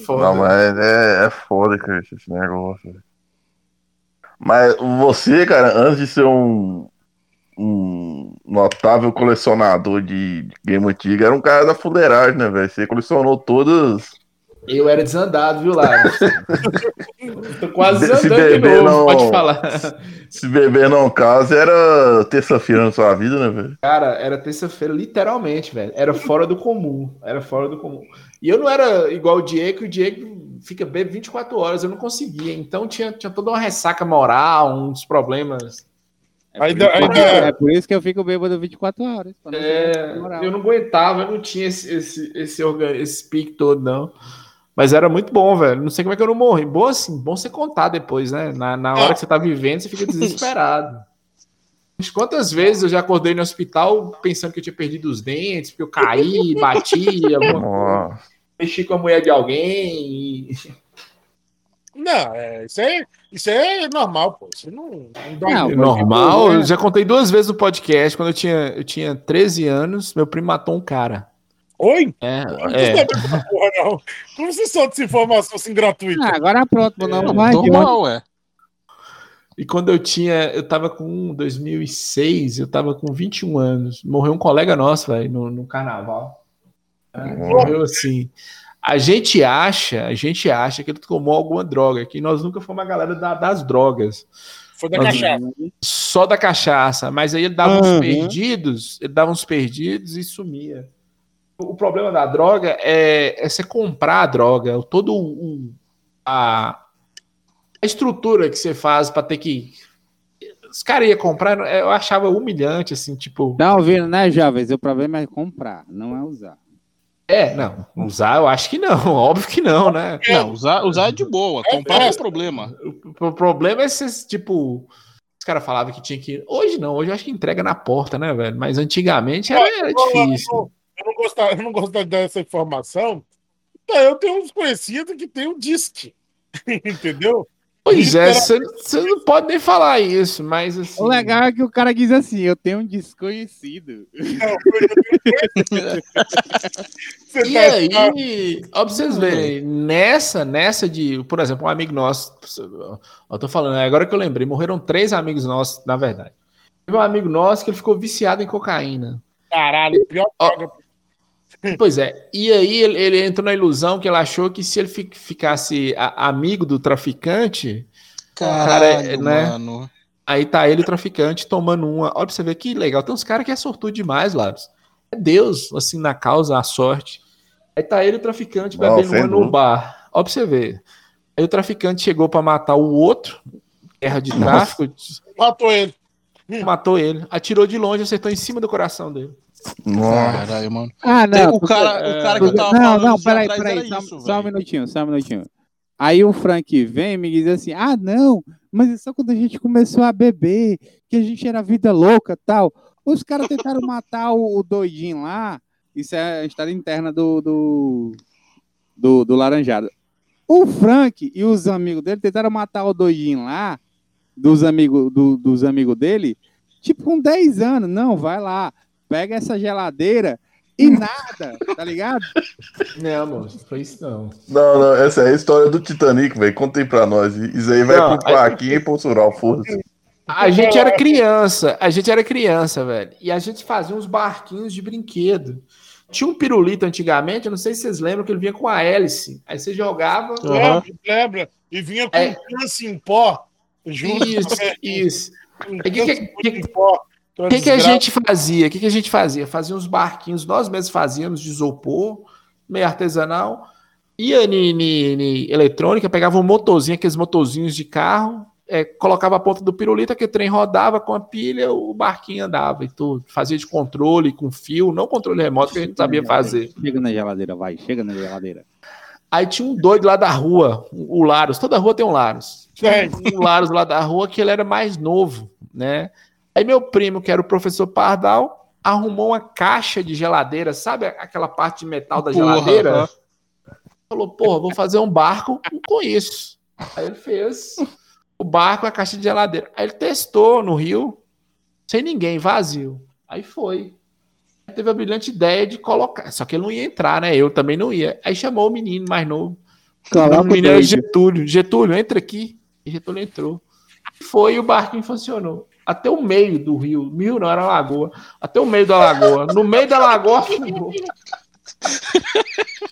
Foda. Não, mas é, é foda, cara, esse negócio. Mas você, cara, antes de ser um, um notável colecionador de game antigo, era um cara da fuleiragem, né, velho? Você colecionou todas. Eu era desandado, viu, Lara? Tô quase Se desandando de novo, não- pode falar. Se beber não caso, era terça-feira na sua vida, né, velho? Cara, era terça-feira, literalmente, velho. Era fora do comum. Era fora do comum. E eu não era igual o Diego, que o Diego fica bem 24 horas, eu não conseguia. Então tinha, tinha toda uma ressaca moral, uns problemas. É Ainda- por isso, ainda- é por isso que eu fico bêbado 24 horas. não É, eu não aguentava, eu não tinha esse, esse, esse, orga- esse pique todo, não. Mas era muito bom, velho. Não sei como é que eu não morri. Bom assim, bom você contar depois, né? Na, na hora que você tá vivendo, você fica desesperado. Quantas vezes eu já acordei no hospital pensando que eu tinha perdido os dentes, porque eu caí, bati, alguma Nossa. Mexi com a mulher de alguém. e- Não, é, isso, é, isso é normal, pô. Isso não, não dá Não, É normal. Eu já contei duas vezes no podcast, quando eu tinha, eu tinha 13 anos, meu primo matou um cara. Oi? É, Não é. porra, não. Como você solta essa informação assim gratuita? Ah, agora pronto, É, não vai? Normal, ué. E quando eu tinha, eu tava com 2006, eu tava com 21 anos. Morreu um colega nosso, velho, no, no carnaval. É, morreu assim. A gente acha, a gente acha que ele tomou alguma droga, que nós nunca fomos a galera da- das drogas, Foi da Mas- cachaça. só da cachaça, mas aí ele dava uns Uhum. perdidos, ele dava uns perdidos e sumia. O problema da droga é, é você comprar a droga, todo o, a, a estrutura que você faz para ter que os caras iam comprar, eu achava humilhante, assim, tipo, Tá ouvindo, né, jovens? O problema é comprar, não é usar. É, não, usar eu acho que não, óbvio que não, né? Não, usar, usar é de boa. Comprar é o problema. O, o problema é esses, tipo, os caras falavam que tinha que. Hoje não, hoje eu acho que entrega na porta, né, velho? Mas antigamente era, era Eu difícil. Eu não gostava, eu não gostava dessa informação. Então, eu tenho uns conhecidos que tem um disque. Entendeu? Pois é, você você não pode nem falar isso, mas assim. O legal é que o cara diz assim: eu tenho um desconhecido. E tá- aí, ó, pra vocês verem, nessa, nessa de, por exemplo, um amigo nosso, eu tô falando, agora que eu lembrei, morreram três amigos nossos, na verdade. Teve um amigo nosso que ele ficou viciado em cocaína. Caralho, pior droga. Pois é, e aí ele, ele entrou na ilusão que ele achou que se ele fi- ficasse a- amigo do traficante, Caralho, né? mano. aí tá ele, o traficante, tomando uma. Olha pra você ver que legal. Tem uns caras que é sortudo demais, Laros. É Deus, assim, na causa, a sorte. Aí tá ele, o traficante, Não, bebendo uma no bar. Olha pra você ver. Aí o traficante chegou pra matar o outro, guerra de tráfico, Matou ele. matou ele, atirou de longe, acertou em cima do coração dele. Nossa. Caralho, mano. Ah, Tem não. o, cara, o cara que eu tava não, falando não, dias peraí, peraí, era só, isso, só um minutinho, só um minutinho. Aí o Frank vem e me diz assim: ah, não, mas é só quando a gente começou a beber, que a gente era vida louca tal. Os caras tentaram matar o, o doidinho lá, isso é a história interna do, do, do, do Laranjado. O Frank e os amigos dele tentaram matar o doidinho lá, dos amigos do, dos amigos dele, tipo com 10 anos. Não, vai lá, pega essa geladeira e nada, tá ligado? Não, moço, foi isso não. Não, não, essa é a história do Titanic, velho. Conta aí pra nós. Isso aí vai Não, pro parquinho e pro Sural, foda-se. A gente era criança, a gente era criança, velho. E a gente fazia uns barquinhos de brinquedo. Tinha um pirulito antigamente, eu não sei se vocês lembram, que ele vinha com a hélice. Aí você jogava. Aham. Lembra, lembra? E vinha com É. um câncer em pó. Junto Isso, com- isso. um que- câncer que- em pó. Que é O uma que, que a gente fazia? O que, que a gente fazia? Fazia uns barquinhos, nós mesmos fazíamos de isopor, meio artesanal. Ia em eletrônica, pegava um motorzinho, aqueles motorzinhos de carro, é, colocava a ponta do pirulito, aquele trem rodava com a pilha, o barquinho andava e tudo. Fazia de controle, com fio, não controle remoto, que a gente sabia fazer. Chega na geladeira, vai, chega na geladeira. Aí tinha um doido lá da rua, o Laros, toda rua tem um Laros. Tem. um Laros lá da rua que ele era mais novo, né? Aí meu primo, que era o professor Pardal, arrumou uma caixa de geladeira, sabe aquela parte de metal da Porra, geladeira? Falou, porra, vou fazer um barco com isso. Aí ele fez o barco e a caixa de geladeira. Aí ele testou no rio, sem ninguém, vazio. Aí foi. Aí teve a brilhante ideia de colocar. Só que ele não ia entrar, né? Eu também não ia. Aí chamou o menino mais novo. Coloca o menino era. Getúlio. Getúlio, entra aqui. E Getúlio entrou. Foi e o barquinho funcionou. Até o meio do rio. Rio não, era lagoa. Até o meio da lagoa. No meio da lagoa afundou.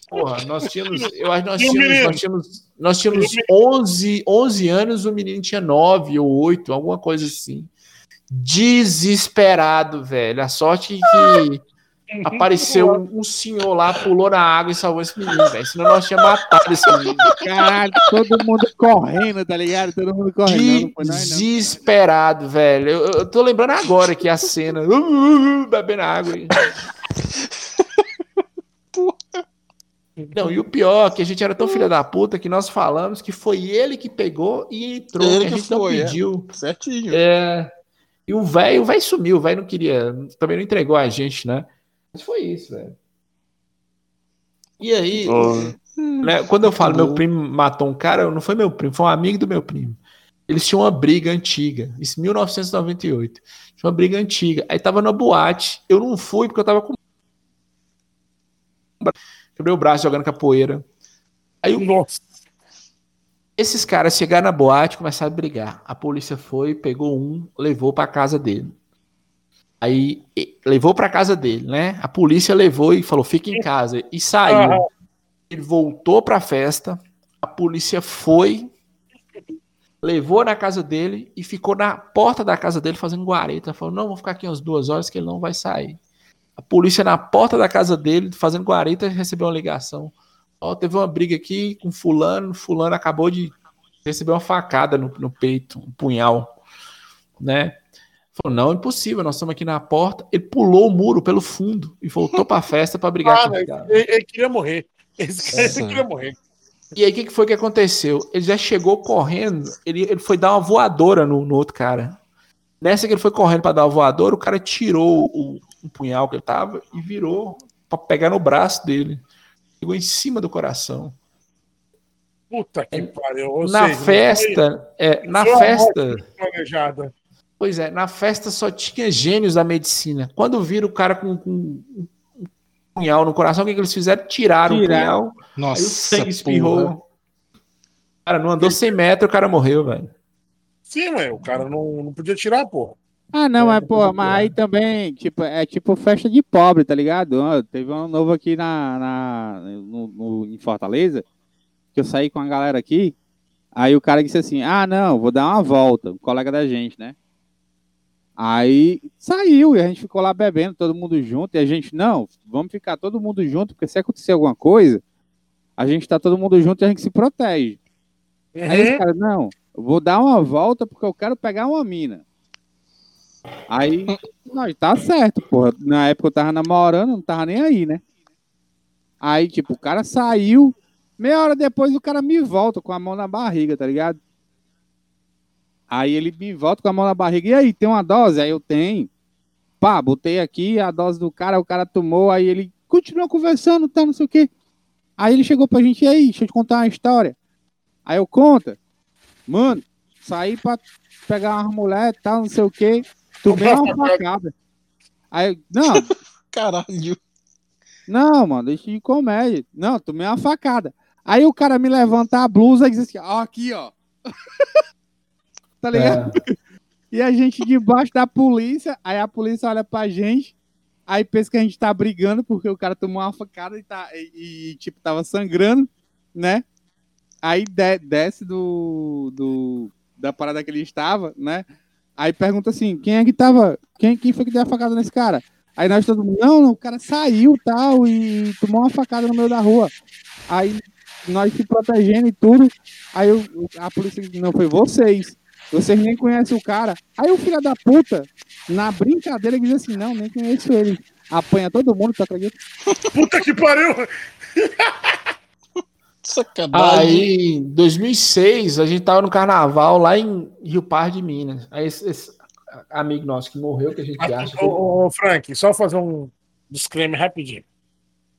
Porra, nós tínhamos. Eu acho nós tínhamos. Nós tínhamos, nós tínhamos 11, 11 anos, o menino tinha 9 ou 8, alguma coisa assim. Desesperado, velho. A sorte que apareceu um, um senhor lá, pulou na água e salvou esse menino, velho. Senão nós tínhamos matado esse menino. Caralho, todo mundo correndo, tá ligado? Todo mundo correndo. Não, não não. Desesperado, velho. Eu, eu tô lembrando agora que a cena. Uh, uh, uh, bebendo água. Não, e o pior, é que a gente era tão filha da puta que nós falamos que foi ele que pegou e entrou. Ele que a gente não foi, é. pediu. Certinho. É. E o velho, o velho sumiu, o velho não queria, também não entregou a gente, né? Mas foi isso, velho. E aí, né, quando eu falo meu primo matou um cara, não foi meu primo, foi um amigo do meu primo. Eles tinham uma briga antiga, isso em 1998. Tinha uma briga antiga. Aí tava na boate. Eu não fui porque eu tava com. Quebrei o braço jogando capoeira. Aí o Nossa. esses caras chegaram na boate e começaram a brigar. A polícia foi, pegou um, levou pra casa dele. Aí levou pra casa dele, né? A polícia levou e falou: fica em casa. E saiu. Aham. Ele voltou pra festa. A polícia foi, levou na casa dele e ficou na porta da casa dele fazendo guareta. Falou: não, vou ficar aqui umas duas horas que ele não vai sair. A polícia na porta da casa dele fazendo guareta recebeu uma ligação. Ó, teve uma briga aqui com fulano, fulano acabou de receber uma facada no, no peito, um punhal, né? Falou, não, impossível, nós estamos aqui na porta. Ele pulou o muro pelo fundo e voltou pra festa pra brigar Ah, com ele, ele queria morrer. Esse cara queria morrer. E aí, o que, que foi que aconteceu? Ele já chegou correndo, ele, ele foi dar uma voadora no, no outro cara. Nessa que ele foi correndo pra dar uma voadora, o cara tirou o, o punhal que ele tava e virou pra pegar no braço dele. Pegou em cima do coração. Puta que pariu. Ou na seja, festa, é, na festa, planejada. Pois é, na festa só tinha gênios da medicina. Quando viram o cara com, com um punhal no coração, o que, que eles fizeram? Tiraram Tiraram. o punhal, aí Nossa, o sangue porra. espirrou. Cara, não andou 100 metros, o cara morreu, velho. Sim, ué, o cara não, não podia tirar, porra. Ah, não, É, mas, pô, mas aí também, tipo, é tipo festa de pobre, tá ligado? Teve um novo aqui na, na, no, no- em Fortaleza, que eu saí com a galera aqui, aí o cara disse assim, ah, não, vou dar uma volta, um colega da gente, né? Aí saiu e a gente ficou lá bebendo, todo mundo junto, e a gente, não, vamos ficar todo mundo junto, porque se acontecer alguma coisa, a gente tá todo mundo junto e a gente se protege. Aí Uhum. os caras, não, vou dar uma volta porque eu quero pegar uma mina. Aí, não, tá certo, porra. Na época eu tava namorando, não tava nem aí, né? Aí, tipo, o cara saiu, meia hora depois o cara me volta com a mão na barriga, tá ligado? Aí ele me volta com a mão na barriga, e aí, tem uma dose? Aí eu tenho. Pá, botei aqui a dose do cara, o cara tomou, aí ele continuou conversando, tá, não sei o quê. Aí ele chegou pra gente, e aí, deixa eu te contar uma história. Aí eu conta, mano, saí pra pegar uma mulher e tal, não sei o quê, tomei uma facada. Aí, eu, não, Caralho. não, mano, deixa de comédia. Não, tomei uma facada. Aí o cara me levanta a blusa e diz assim, ó, aqui, ó. tá ligado? E a gente debaixo da polícia, aí a polícia olha pra gente, aí pensa que a gente tá brigando porque o cara tomou uma facada e, tá, e, e, tipo, tava sangrando, né? Aí de- desce do, do, da parada que ele estava, né? Aí pergunta assim, quem é que tava, quem, quem foi que deu a facada nesse cara? Aí nós todo mundo, não, não, o cara saiu tal e tomou uma facada no meio da rua. Aí nós se protegendo e tudo. Aí o- a polícia disse, não, foi vocês. Vocês nem conhecem o cara. Aí o filho da puta, na brincadeira, diz assim, não, nem conheço ele. Apanha todo mundo, tu acredita? Puta que pariu! Sacanagem. Aí, em 2006, a gente tava no carnaval lá em Rio Pardo de Minas. Aí esse- esse- amigo nosso que morreu, que a gente acha que. Ô, ô, Frank, só fazer um disclaimer rapidinho.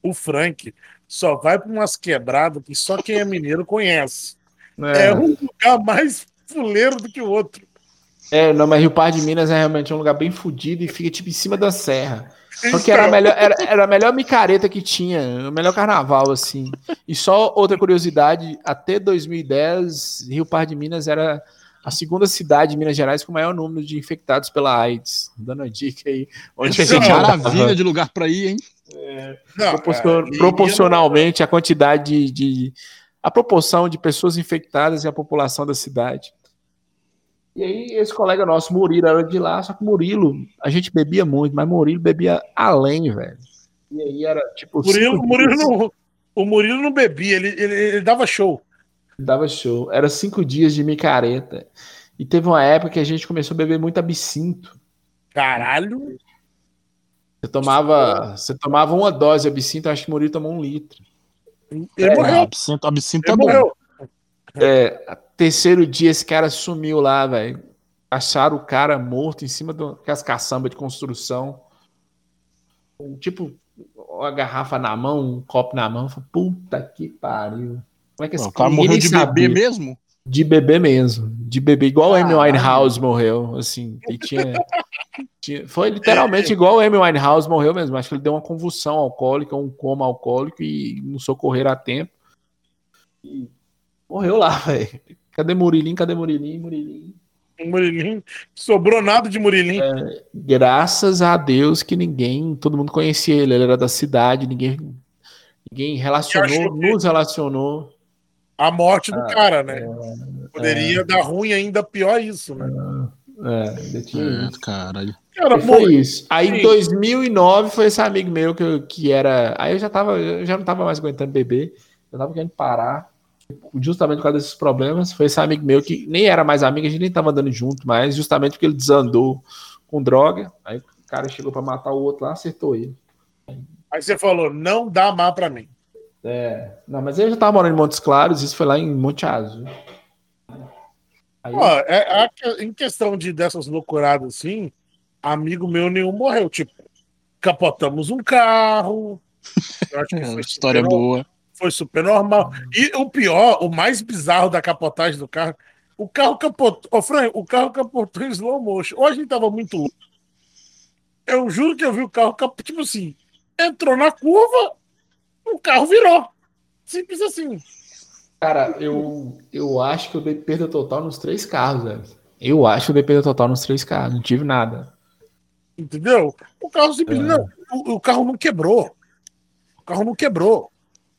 O Frank só vai para umas quebradas que só quem é mineiro conhece. É, um lugar mais fuleiro do que o outro. É, não, mas Rio Pardo de Minas é realmente um lugar bem fodido e fica tipo em cima da serra. Só que era a melhor, era, era a melhor micareta que tinha, o melhor carnaval, assim. E só outra curiosidade, até 2010, Rio Pardo de Minas era a segunda cidade de Minas Gerais com o maior número de infectados pela AIDS. Dando a dica aí. Onde a gente Maravilha de lugar para ir, hein? Não, Proporcion- é, e- proporcionalmente a quantidade de, de- a proporção de pessoas infectadas e a população da cidade. E aí esse colega nosso, Murilo, era de lá, só que Murilo, a gente bebia muito, mas Murilo bebia além, velho. E aí era tipo Murilo, cinco Murilo dias, não, o Murilo não bebia, ele, ele, ele dava show. dava show. Era cinco dias de micareta. E teve uma época que a gente começou a beber muito absinto. Caralho. Você tomava, você tomava uma dose de absinto, acho que Murilo tomou um litro. Ele É, morreu. absinto, absinto Ele é bom. É, terceiro dia esse cara sumiu lá, velho. Acharam o cara morto em cima das caçambas de construção. Tipo, uma garrafa na mão, um copo na mão. Falei, Puta que pariu. Como é que esse O cara morreu de bebê mesmo? De bebê mesmo. De bebê, igual o Amy. Winehouse morreu. Assim, e tinha, tinha- foi literalmente igual o Amy Winehouse morreu mesmo. Acho que ele deu uma convulsão alcoólica, um coma alcoólico e não socorreram a tempo. E morreu lá, velho. Cadê Murilinho? Cadê Murilinho? Murilinho. O Murilinho. Sobrou nada de Murilinho. Graças a Deus que ninguém, todo mundo conhecia ele. Ele era da cidade, ninguém, ninguém relacionou, nos relacionou. A morte Ah, do cara, né? é. Poderia dar ruim ainda pior isso, né? É, ainda tinha É, caralho. Cara, foi isso. Aí em Sim. 2009 foi esse amigo meu que, que era. Aí eu já tava, eu já não tava mais aguentando beber, eu tava querendo parar. Justamente por causa desses problemas, foi esse amigo meu que nem era mais amigo, a gente nem tava andando junto mais, justamente porque ele desandou com droga. Aí o cara chegou pra matar o outro lá, acertou ele. Aí você falou, não dá má pra mim. É. Não, mas ele já tava morando em Montes Claros, isso foi lá em Monte Azul. Aí, Ó, é, que- em questão de dessas loucuradas assim, amigo meu nenhum morreu. Tipo, capotamos um carro. Eu acho que É, foi história boa. Foi super normal. E o pior, o mais bizarro da capotagem do carro, o carro capotou. Ô, Fran, o carro capotou em slow motion. A gente tava muito louco. Eu juro que eu vi o carro capotar. Tipo assim, entrou na curva, o carro virou. Simples assim. Cara, eu, eu acho que eu dei perda total nos três carros, velho. Eu acho que eu dei perda total nos três carros, não tive nada. Entendeu? O carro simplesmente. Não, o, o carro não quebrou. O carro não quebrou.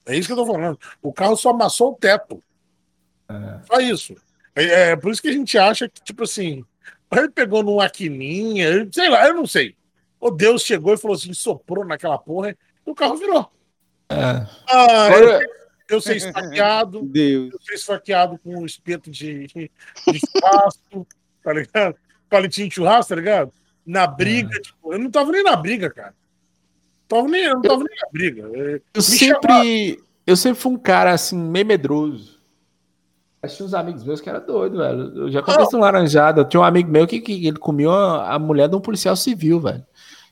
É isso que eu tô falando. O carro só amassou o teto. Só isso. É, é por isso que a gente acha que, tipo assim, ele pegou numa quininha, ele- sei lá, eu não sei. O Deus chegou e falou assim, soprou naquela porra, e o carro virou. É. Ah, Agora- eu, eu ser esfaqueado, Deus. eu ser esfaqueado com um espeto de, de churrasco, tá ligado? Palitinho de churrasco, tá ligado? Na briga, tipo, eu não tava nem na briga, cara. Tava nem, eu não tava nem na briga. É, Eu Me sempre, eu sempre fui um cara assim, meio medroso. Mas tinha uns amigos meus que era doido, velho. Eu já contei no Laranjada. Tinha um amigo meu que, que ele comia a mulher de um policial civil, velho.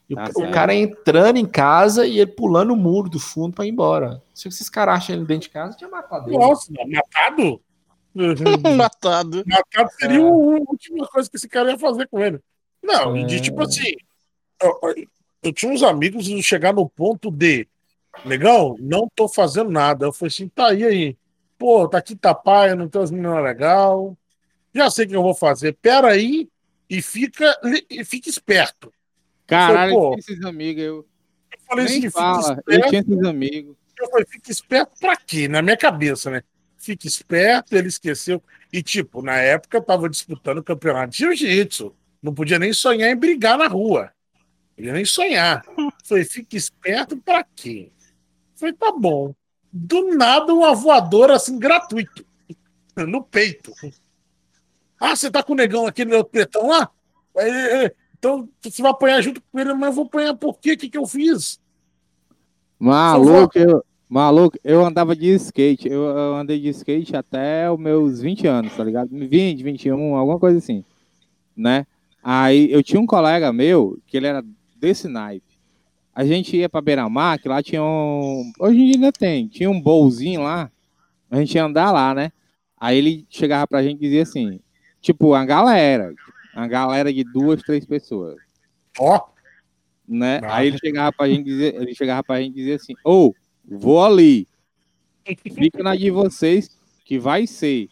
E o, Tá o cara entrando em casa e ele pulando o muro do fundo pra ir embora. Se esses caras acham ele dentro de casa, tinha matado ele. Nossa, matado? Matado. Matado seria É. a última coisa que esse cara ia fazer com ele. Não, e de É. tipo assim, eu, tinha uns amigos de chegar no ponto de, legal, não tô fazendo nada. Eu falei assim, tá aí aí. Pô, tá aqui Tapaia, não tem as meninas legal. Já sei o que eu vou fazer. Pera aí e fica, e fica esperto. Caralho, eu tinha esses amigos. Eu Eu falei nem assim, fica fala. Eu tinha esses amigos. Eu falei, fica esperto pra quê? Na minha cabeça, né? Fica esperto, ele esqueceu. E, tipo, na época eu tava disputando o campeonato de jiu-jitsu. Não podia nem sonhar em brigar na rua. Podia nem sonhar. Falei, fica esperto pra quê? Falei, tá bom. Do nada, uma voadora assim, gratuito. No peito. Ah, você tá com o negão aqui no pretão lá? É, Então você vai apanhar junto com ele, mas eu vou apanhar por quê? O que, que eu fiz? Maluco, eu, maluco, eu andava de skate. Eu, eu andei de skate até os meus 20 anos, tá ligado? 20, 21, alguma coisa assim, né? Aí eu tinha um colega meu que ele era desse naipe. A gente ia pra Beira-Mar, que lá tinha um. Hoje em dia ainda tem. Tinha um bolzinho lá. A gente ia andar lá, né? Aí ele chegava pra gente e dizia assim: tipo, a galera. Uma galera de duas, três pessoas. Ó, Né? Nada. Aí ele chegava pra gente dizer, ele chegava pra gente dizer assim: Ô, vou ali. Fica na de vocês que vai ser.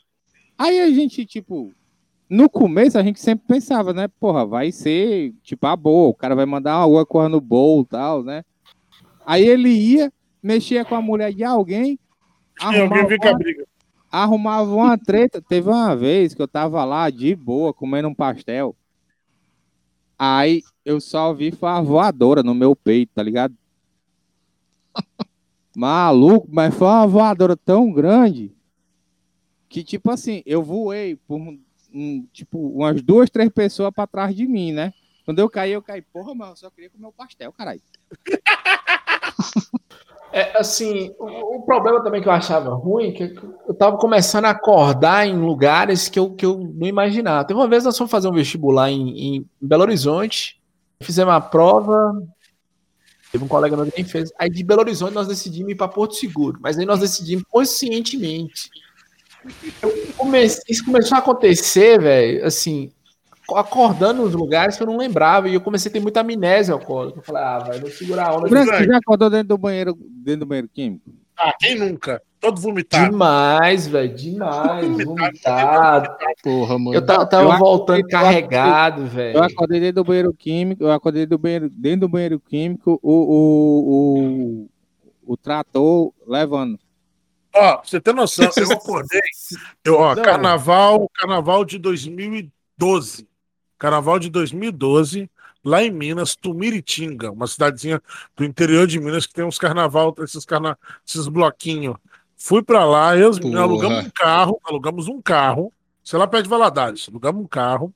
Aí a gente, tipo, no começo a gente sempre pensava, né? Porra, vai ser tipo a boa, o cara vai mandar uma corra no bowl e tal, né? Aí ele ia, mexia com a mulher de alguém, e alguém arrumava, vem com a briga. arrumava uma treta. Teve uma vez que eu tava lá de boa, comendo um pastel. Aí eu só vi foi uma voadora no meu peito, tá ligado? Maluco, mas foi uma voadora tão grande que, tipo assim, eu voei por um- um, tipo, umas duas, três pessoas pra trás de mim, né? Quando eu caí, eu caí, porra, mas eu só queria comer o pastel, caralho. É, assim, o, o problema também que eu achava ruim, que eu tava começando a acordar em lugares que eu, que eu não imaginava. Teve uma vez nós fomos fazer um vestibular em, em Belo Horizonte, fizemos a prova, teve um colega meu que fez. Aí de Belo Horizonte nós decidimos ir para Porto Seguro, mas aí nós decidimos conscientemente. Eu comecei- isso começou a acontecer, velho, assim, acordando nos lugares que eu não lembrava, e eu comecei a ter muita amnésia alcoólica. Eu falei, ah, vai, vou segurar a onda. Branco, você já acordou dentro do banheiro, dentro do banheiro químico? Ah, quem nunca? Todo vomitado. Demais, velho, demais, vomitado. Porra, mano. Eu tava, tava Eu voltando acordei- eu carregado, Eu velho. acordei dentro do banheiro químico, eu acordei do banheiro, dentro do banheiro químico, o, o, o, o trator levando. Ó, pra você ter noção, eu acordei. Eu, ó, Não. carnaval, carnaval de 2012. Carnaval de 2012, lá em Minas, Tumiritinga, uma cidadezinha do interior de Minas que tem uns carnaval, esses, carna... esses bloquinhos. Fui pra lá, eu, alugamos um carro, alugamos um carro, sei lá perto de Valadares, alugamos um carro,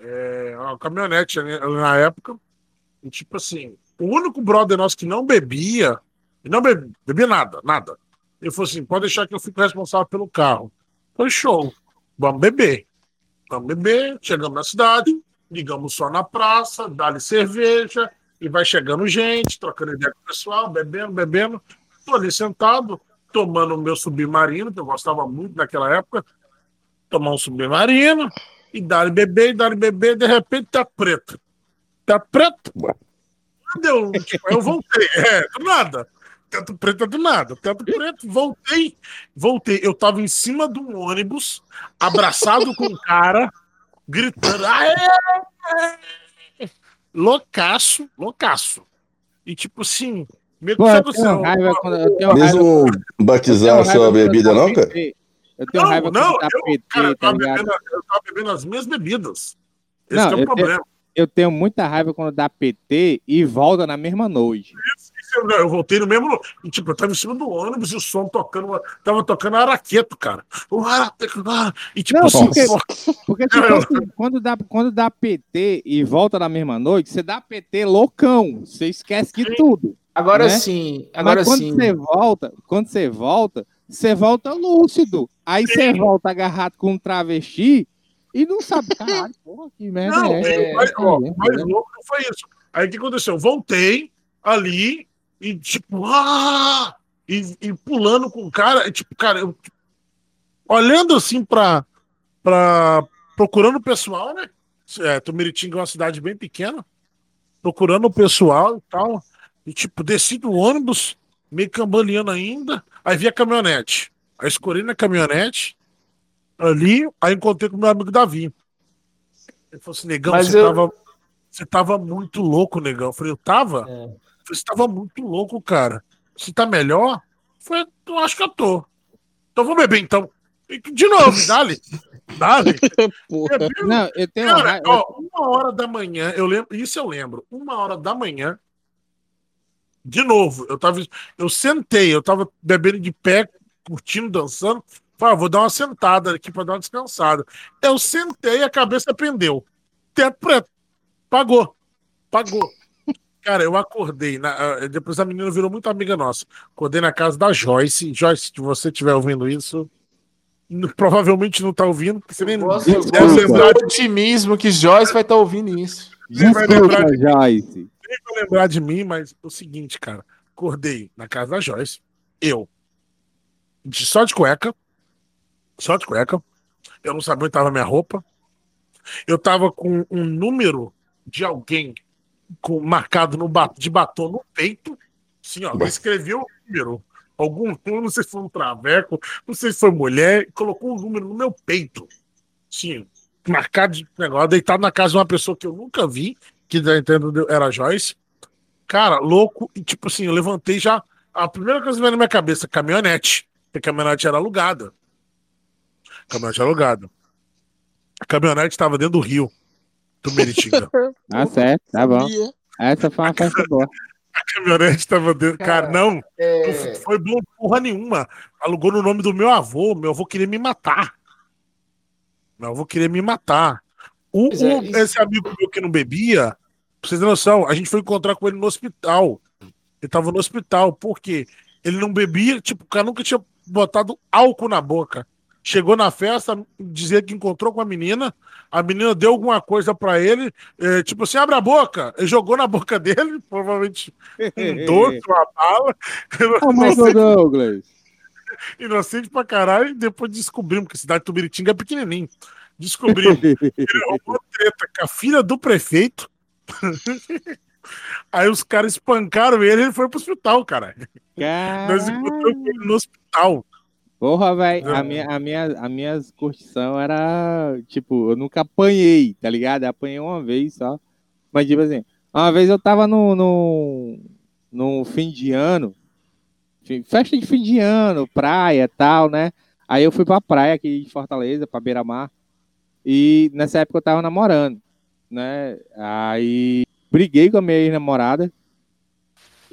é, uma caminhonete na época, e tipo assim, o único brother nosso que não bebia, e não bebia, bebia nada, nada. Ele falou assim: pode deixar que eu fico responsável pelo carro. Foi show. Vamos beber. Vamos beber. Chegamos na cidade, ligamos só na praça, dá-lhe cerveja, e vai chegando gente, trocando ideia com o pessoal, bebendo, bebendo. Tô ali sentado, tomando o meu submarino, que eu gostava muito naquela época. Tomar um submarino, e dá-lhe beber, e dá-lhe beber, de repente tá preto. Tá preto? Deu, tipo, eu voltei, é, do nada. Teto preto é do nada. Teto preto, voltei. Voltei. Eu tava em cima de um ônibus, abraçado com um cara, gritando. Aê! Loucaço, loucaço. E tipo assim, que Pô, eu tenho assim, raiva quando eu tenho raiva. Mesmo eu batizar a tenho sua raiva bebida, não, cara? Eu tenho Não, raiva não, dá eu, PT, cara, eu tá bebendo, eu tava bebendo as minhas bebidas. Esse Não, que é o eu problema. Eu tenho muita raiva quando dá PT e volta na mesma noite. Eu, eu voltei no mesmo. Tipo, eu tava em cima do ônibus e o som tocando. Tava tocando araqueto, cara. O araqueto, ah, E tipo Não, assim, porque- Porque tipo, Eu- assim, quando, dá, quando dá PT e volta na mesma noite, você dá PT loucão. Você esquece de tudo. Agora né? sim, agora Mas quando sim. você volta, quando você volta, você volta lúcido. Aí você volta agarrado com um travesti e não sabe, caralho, porra, que merda Não, é essa? é, mas, ó, É, mais louco foi isso. Aí o que aconteceu? Eu voltei ali e, tipo, ah! E, e pulando com o cara, e, tipo, cara, eu olhando assim pra, pra procurando o pessoal, né? É, Tumiritinga é uma cidade bem pequena, procurando o pessoal e tal. E, tipo, desci do ônibus, meio cambaleando ainda. Aí vi a caminhonete. Aí escorei na caminhonete ali, aí encontrei com o meu amigo Davi. Ele falou assim, negão, Mas você, eu- tava, você tava muito louco, negão. Eu falei, eu tava? É. Eu falei, Você tava muito louco, cara. Você tá melhor? Falei, eu acho que eu tô. Então vamos beber, então. De novo, Não, eu tenho Cara, raiva. ó, uma hora da manhã, eu lembro, isso eu lembro, uma hora da manhã, de novo, eu tava, eu sentei, eu tava bebendo de pé, curtindo, dançando, falei, ah, vou dar uma sentada aqui pra dar uma descansada. Eu sentei e a cabeça pendeu. Preto. Pagou. Pagou. Cara, eu acordei, na- ah, depois a menina virou muito amiga nossa. Acordei na casa da Joyce. Joyce, se você estiver ouvindo isso, provavelmente não tá ouvindo, porque você nem Gosto, deve lembrar, do otimismo que Joyce vai estar ouvindo isso. nem vai lembrar Desculpa, Joyce. nem vai lembrar de mim, mas é o seguinte, cara. Acordei na casa da Joyce, eu, de- só de cueca, só de cueca. Eu não sabia onde tava minha roupa. Eu tava com um número de alguém com, marcado no, de batom no peito. Assim, ó, escreveu o número. Algum, não sei se foi um traveco, não sei se foi mulher, colocou um número no meu peito. Sim, marcado de negócio, deitado na casa de uma pessoa que eu nunca vi, que da entendo era a Joyce. Cara, louco, e tipo assim, eu levantei já. A primeira coisa que veio na minha cabeça, caminhonete. Porque a caminhonete era alugada. A caminhonete era alugada. A caminhonete estava dentro do rio do Meritinga. Tá certo, tá bom. Essa foi uma festa boa. A caminhonete estava dentro. Cara, Cara, não, não É, foi bom porra nenhuma. Alugou no nome do meu avô. Meu avô queria me matar. Meu avô queria me matar. O, é, o- isso- Esse amigo meu que não bebia, pra vocês terem noção, a gente foi encontrar com ele no hospital. Ele tava no hospital, por quê? Ele não bebia, tipo, o cara nunca tinha botado álcool na boca. Chegou na festa, dizia que encontrou com a menina, a menina deu alguma coisa pra ele, eh, tipo assim, abre a boca. Ele jogou na boca dele, provavelmente um doce, uma bala. Michael Inocente, Douglas. inocente pra caralho, e depois descobrimos que a cidade de Tubiritinga é pequenininho. Descobrimos. Ele arrumou treta com a filha do prefeito. Aí os caras espancaram ele e ele foi pro hospital, cara. Nós encontramos ele no hospital. Porra, velho, a minha, a minha, a minhas curtição era, tipo, eu nunca apanhei, tá ligado? Eu apanhei uma vez só. Mas, tipo assim, uma vez eu tava no, no, no fim de ano, festa de fim de ano, praia e tal, né? Aí eu fui pra praia aqui de Fortaleza, pra Beira-Mar, e nessa época eu tava namorando, né? Aí briguei com a minha ex-namorada,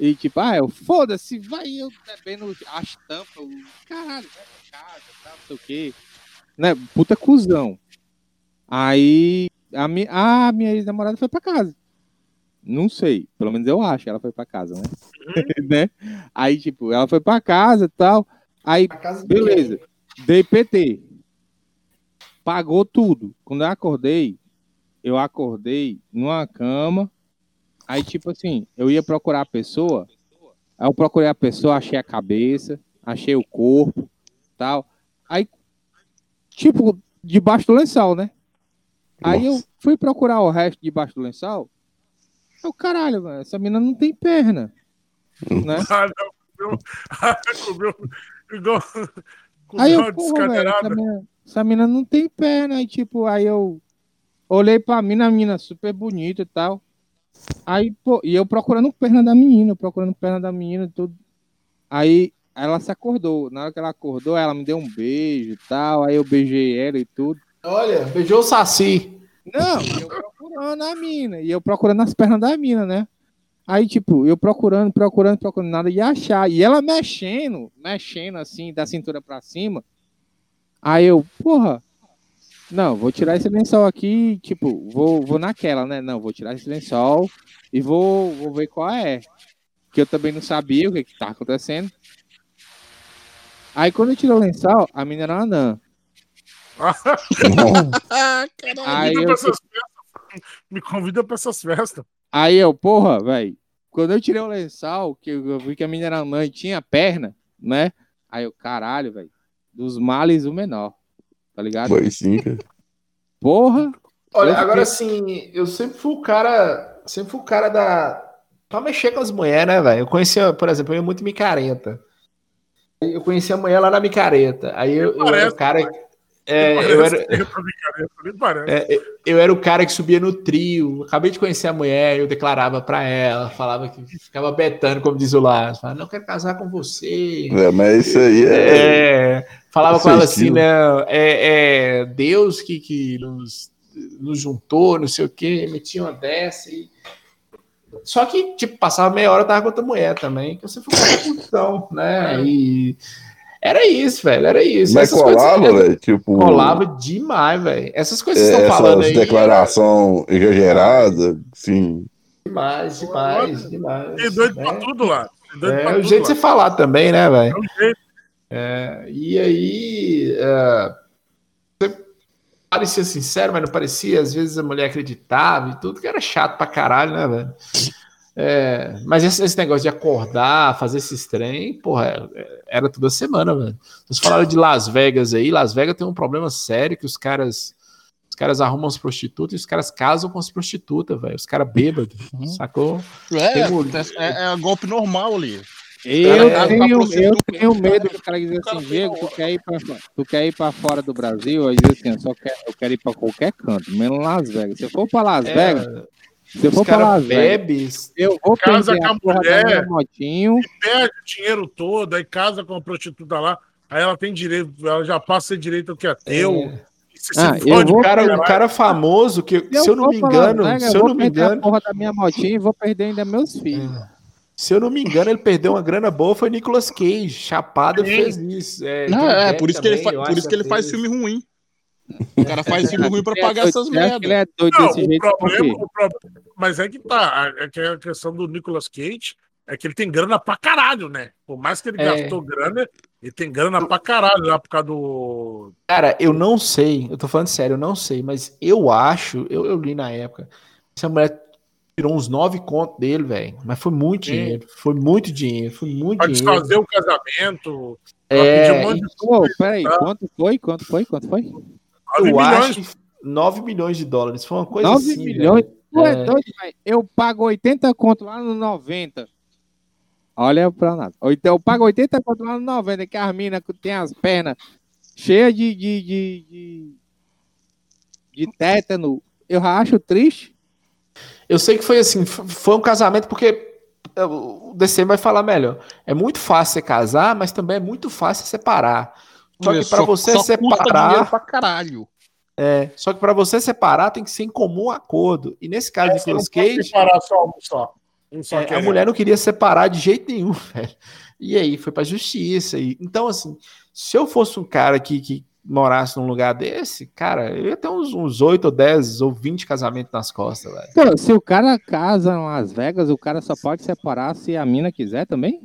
e tipo, ah, eu foda-se, vai eu bebendo as tampas, caralho, vai pra casa, tá, não sei o quê. Né? Puta cuzão. Aí a, mi a minha ex-namorada foi pra casa. Não sei, pelo menos eu acho que ela foi pra casa, né? né? Aí, tipo, ela foi pra casa e tal. Aí, beleza, dei PT. Pagou tudo. Quando eu acordei, eu acordei numa cama. Aí, tipo assim, eu ia procurar a pessoa. Aí eu procurei a pessoa, achei a cabeça, achei o corpo, tal. Aí, tipo, debaixo do lençol, né? Aí eu Nossa. fui procurar o resto debaixo do lençol. Eu, caralho, mano, essa menina não tem perna. Né? Ah, ah. Aí eu, porra, velho, essa mina, essa mina não tem perna. Aí, tipo, aí eu olhei pra mina, a mina super bonita e tal. Aí, pô, e eu procurando perna da menina, procurando perna da menina e tudo. Aí ela se acordou. Na hora que ela acordou, ela me deu um beijo e tal. Aí eu beijei ela e tudo. Olha, beijou o Saci. Não, eu procurando a mina. E eu procurando as pernas da mina, né? Aí, tipo, eu procurando, procurando, procurando nada e achar. E ela mexendo, mexendo assim, da cintura pra cima. Aí eu, porra, não, vou tirar esse lençol aqui, tipo, vou, vou naquela, né? Não, vou tirar esse lençol e vou, vou ver qual é. Que eu também não sabia o que, que tá acontecendo. Aí quando eu tirei o lençol, a menina era uma anã. Ah, caralho. Aí Convida eu, pra essas festas. Me convida pra essas festas. Aí eu, porra, velho, quando eu tirei o lençol, que eu vi que a menina era mãe e tinha perna, né? Aí eu, caralho, velho, dos males o menor, tá ligado? Foi sim, cara. Porra, Olha, Eu agora assim, eu sempre fui o cara. Sempre fui o cara da. Pra mexer com as mulheres, né, velho? Eu conhecia, por exemplo, eu ia muito micareta. Eu conhecia a mulher lá na micareta. Aí eu, eu era Parece, o cara. É, eu, era, é, eu era o cara que subia no trio. Acabei de conhecer a mulher, eu declarava pra ela, falava que ficava betando, como diz o Lars. Falava, não quero casar com você. É, mas isso aí é. É, falava com ela é assim, estilo. né? É, é Deus que, que nos, nos juntou, não sei o quê, metia uma dessa e. Só que, tipo, passava meia hora, eu tava com outra mulher também, que sempre fui com né? E era isso, velho, era isso. Mas Essas coisas- colava, velho? Tipo. Colava demais, velho. Essas coisas que é, vocês estão falando aí. declaração exagerada, sim. Demais, demais, demais. Tem doido pra né? tudo lá. Doido É pra o jeito de você falar também, né, velho? É o jeito. É, e aí. É, parecia sincero, mas não parecia. Às vezes a mulher acreditava e tudo, que era chato pra caralho, né, velho? É, mas esse, esse, negócio de acordar, fazer esses trem, porra, é, era toda semana, velho. Vocês falaram de Las Vegas aí, Las Vegas tem um problema sério que os caras os caras arrumam as prostitutas e os caras casam com as prostitutas, velho. Os caras bêbados, uhum. sacou? É, é, é, golpe normal ali. Eu, é, tenho, eu tenho medo que o cara diz assim, Diego, tu quer, ir pra, tu quer ir pra fora do Brasil? Aí diz assim, eu, só quero, eu quero ir pra qualquer canto, menos Las Vegas. Se eu for pra Las é, Vegas, eu for pra Las Vegas, eu vou casa com a, mulher, motinho. perde o dinheiro todo, aí casa com a prostituta lá, aí ela tem direito, ela já passa a ser direito que é teu. É. Ah, eu vou, cara, um cara famoso que, se eu, não me engano, Vegas, se eu, eu não me engano, a porra da minha motinha e vou perder ainda meus filhos. É. Se eu não me engano, ele perdeu uma grana boa, foi Nicolas Cage. Chapado fez isso. É, não, é por isso que ele, por isso que ele faz filme ruim. O cara faz filme ruim pra pagar essas merdas. Ele é doido não, desse jeito. Problema, o problema, mas é que tá. É que a questão do Nicolas Cage é que ele tem grana pra caralho, né? Por mais que ele é. gastou grana, ele tem grana pra caralho lá por causa do. Cara, eu não sei. Eu tô falando sério, eu não sei, mas eu acho, eu, eu li na época. Essa mulher tirou uns nove contos dele, velho. Mas foi muito Sim. dinheiro. Foi muito dinheiro. Foi muito pra dinheiro. desfazer o casamento. É. Um monte de... oh, peraí, quanto foi? Quanto foi? Quanto foi? 9 eu milhões. acho que 9 milhões de dólares. Foi uma coisa 9 assim. milhões? Tu é. doido, velho. Eu pago 80 conto lá no 90. Olha pra nada. Então, eu pago 80 conto lá no 90, que as minas tem as pernas cheias de, de, de, de, de tétano. Eu acho triste. Eu sei que foi assim, foi um casamento porque é, o DC vai falar melhor. É muito fácil você casar, mas também é muito fácil separar. Só que para você só separar, pra caralho. É, só que para você separar tem que ser em comum acordo. E nesse caso é, de Nicolas Cage, separar só um só. Um só é, a mulher não queria separar de jeito nenhum, velho. E aí foi para justiça. E, então assim, se eu fosse um cara que, que morasse num lugar desse, cara, eu ia ter uns, uns 8 ou 10 ou 20 casamentos nas costas, velho. Então, se o cara casa em Las Vegas, o cara só pode separar se a mina quiser também?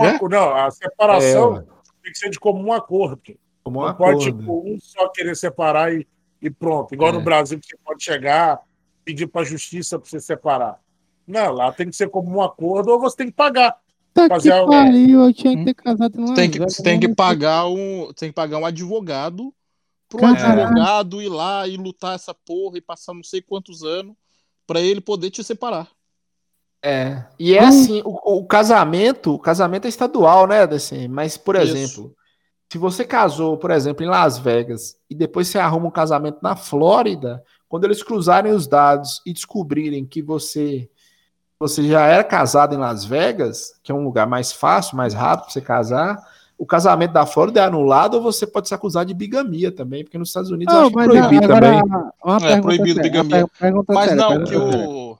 É? Não, a separação é, tem que ser de comum acordo. Comum Não acordo. pode, tipo, um só querer separar e, e pronto. Igual é. no Brasil, que você pode chegar, pedir para a justiça para você separar. Não, lá tem que ser comum acordo ou você tem que pagar. Tá fazer que pariu, eu tinha que ter casado em tem que, Você tem que pagar um, tem que pagar um advogado pro advogado ir lá e lutar essa porra e passar não sei quantos anos para ele poder te separar. É. E é hum. assim, o, o, casamento, o casamento é estadual, né, assim, mas por Isso. exemplo, se você casou, por exemplo, em Las Vegas e depois você arruma um casamento na Flórida, quando eles cruzarem os dados e descobrirem que você você já era casado em Las Vegas, que é um lugar mais fácil, mais rápido para você casar, o casamento da Flórida é anulado ou você pode se acusar de bigamia também, porque nos Estados Unidos não, é proibido também. é proibido bigamia. mas séria, não, que o.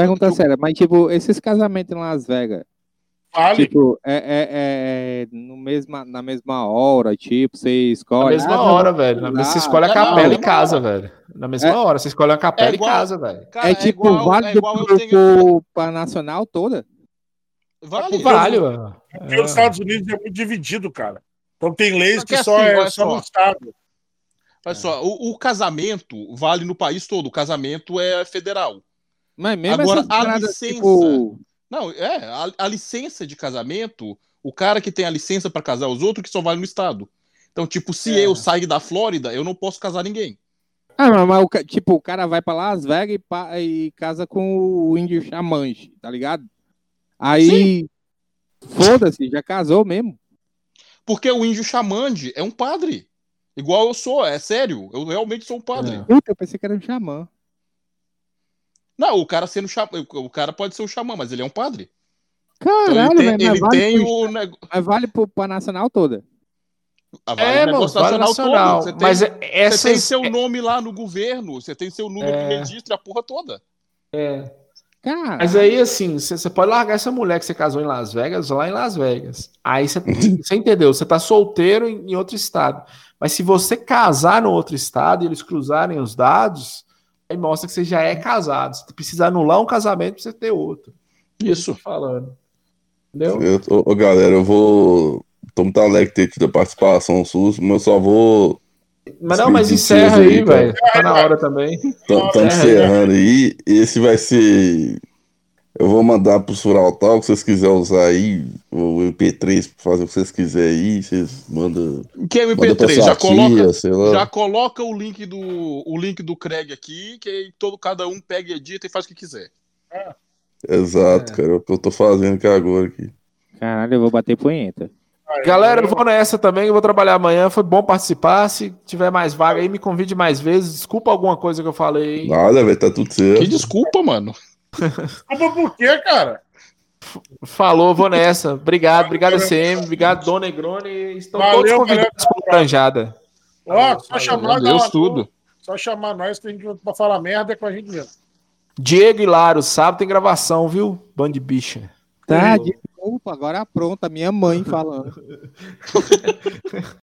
Pergunta séria, mas tipo, esses casamentos em Las Vegas, Vale. Tipo, é, é, é, no mesma, na mesma hora, tipo, você escolhe. Na mesma ah, hora, velho. Na, você escolhe a capela e casa, velho. Na mesma é, hora, você escolhe a capela igual, e casa, velho. É, tipo, igual, válido pro, tenho... pra nacional toda? Vale, vale, mano. Porque os Estados Unidos é muito dividido, cara. Então tem leis que, que, só assim, é só no estado. Olha só, o, o, casamento vale no país todo. O casamento é federal. Mas mesmo Agora, a licença. Tipo... Não, é, a, a, licença de casamento, o cara que tem a licença para casar os outros, que só vale no estado. Então, tipo, se é. eu sair da Flórida, eu não posso casar ninguém. Ah, mas, mas o, tipo, o cara vai para Las Vegas e, e, casa com o índio xamãs, tá ligado? Aí, foda-se, já casou mesmo. Porque o índio xamande é um padre. Igual eu sou, é sério. Eu realmente sou um padre. É. Puta, eu pensei que era um xamã. Não, o cara sendo o cara pode ser um xamã, mas ele é um padre. Caralho, então ele tem, ele vale tem o Mas vale pro, pra nacional toda. Ah, vale é, mano, vale nacional. Todo. Você tem, mas essa você tem seu é... nome lá no governo, você tem seu número é... de registro, a porra toda. É. Cara. Mas aí, assim, você pode largar essa mulher que você casou em Las Vegas lá em Las Vegas. Aí você, você entendeu? Você tá solteiro em, em outro estado. Mas se você casar no outro estado e eles cruzarem os dados, aí mostra que você já é casado. Você precisa anular um casamento para você ter outro. Isso. falando. Entendeu? Eu, ô, galera, eu vou tô muito alegre de ter tido a participação sua, mas eu só vou. Mas não, mas encerra aí, aí, cara. velho. Tá na hora também. Estamos encerrando aí. Esse vai ser. Eu vou mandar pro Sural Talk, se vocês quiserem usar aí, o MP3 pra fazer o que vocês quiserem aí, vocês mandam. Que é pra MP3, sua já coloca, tia, lá. já coloca o link do o link do Craig aqui, que aí todo cada um pega e edita e faz o que quiser. Exato, É. cara. É o que eu tô fazendo aqui agora aqui. Caralho, eu vou bater punheta. Galera, eu vou nessa também, eu vou trabalhar amanhã. Foi bom participar. Se tiver mais vaga aí, me convide mais vezes. Desculpa alguma coisa que eu falei. Nada, velho, tá tudo certo. Que desculpa, mano. Desculpa por quê, cara? Falou, vou nessa. Obrigado, obrigado, SM. Obrigado, Dona Negroni. Estão Valeu, todos convidados para Laranjada. Ó, só chamar Deus, nós, tudo. Só chamar nós que a gente pra falar merda é com a gente mesmo. Diego e Laro, sábado tem gravação, viu? Band de bicha. Tá, desculpa, agora pronta, minha mãe falando.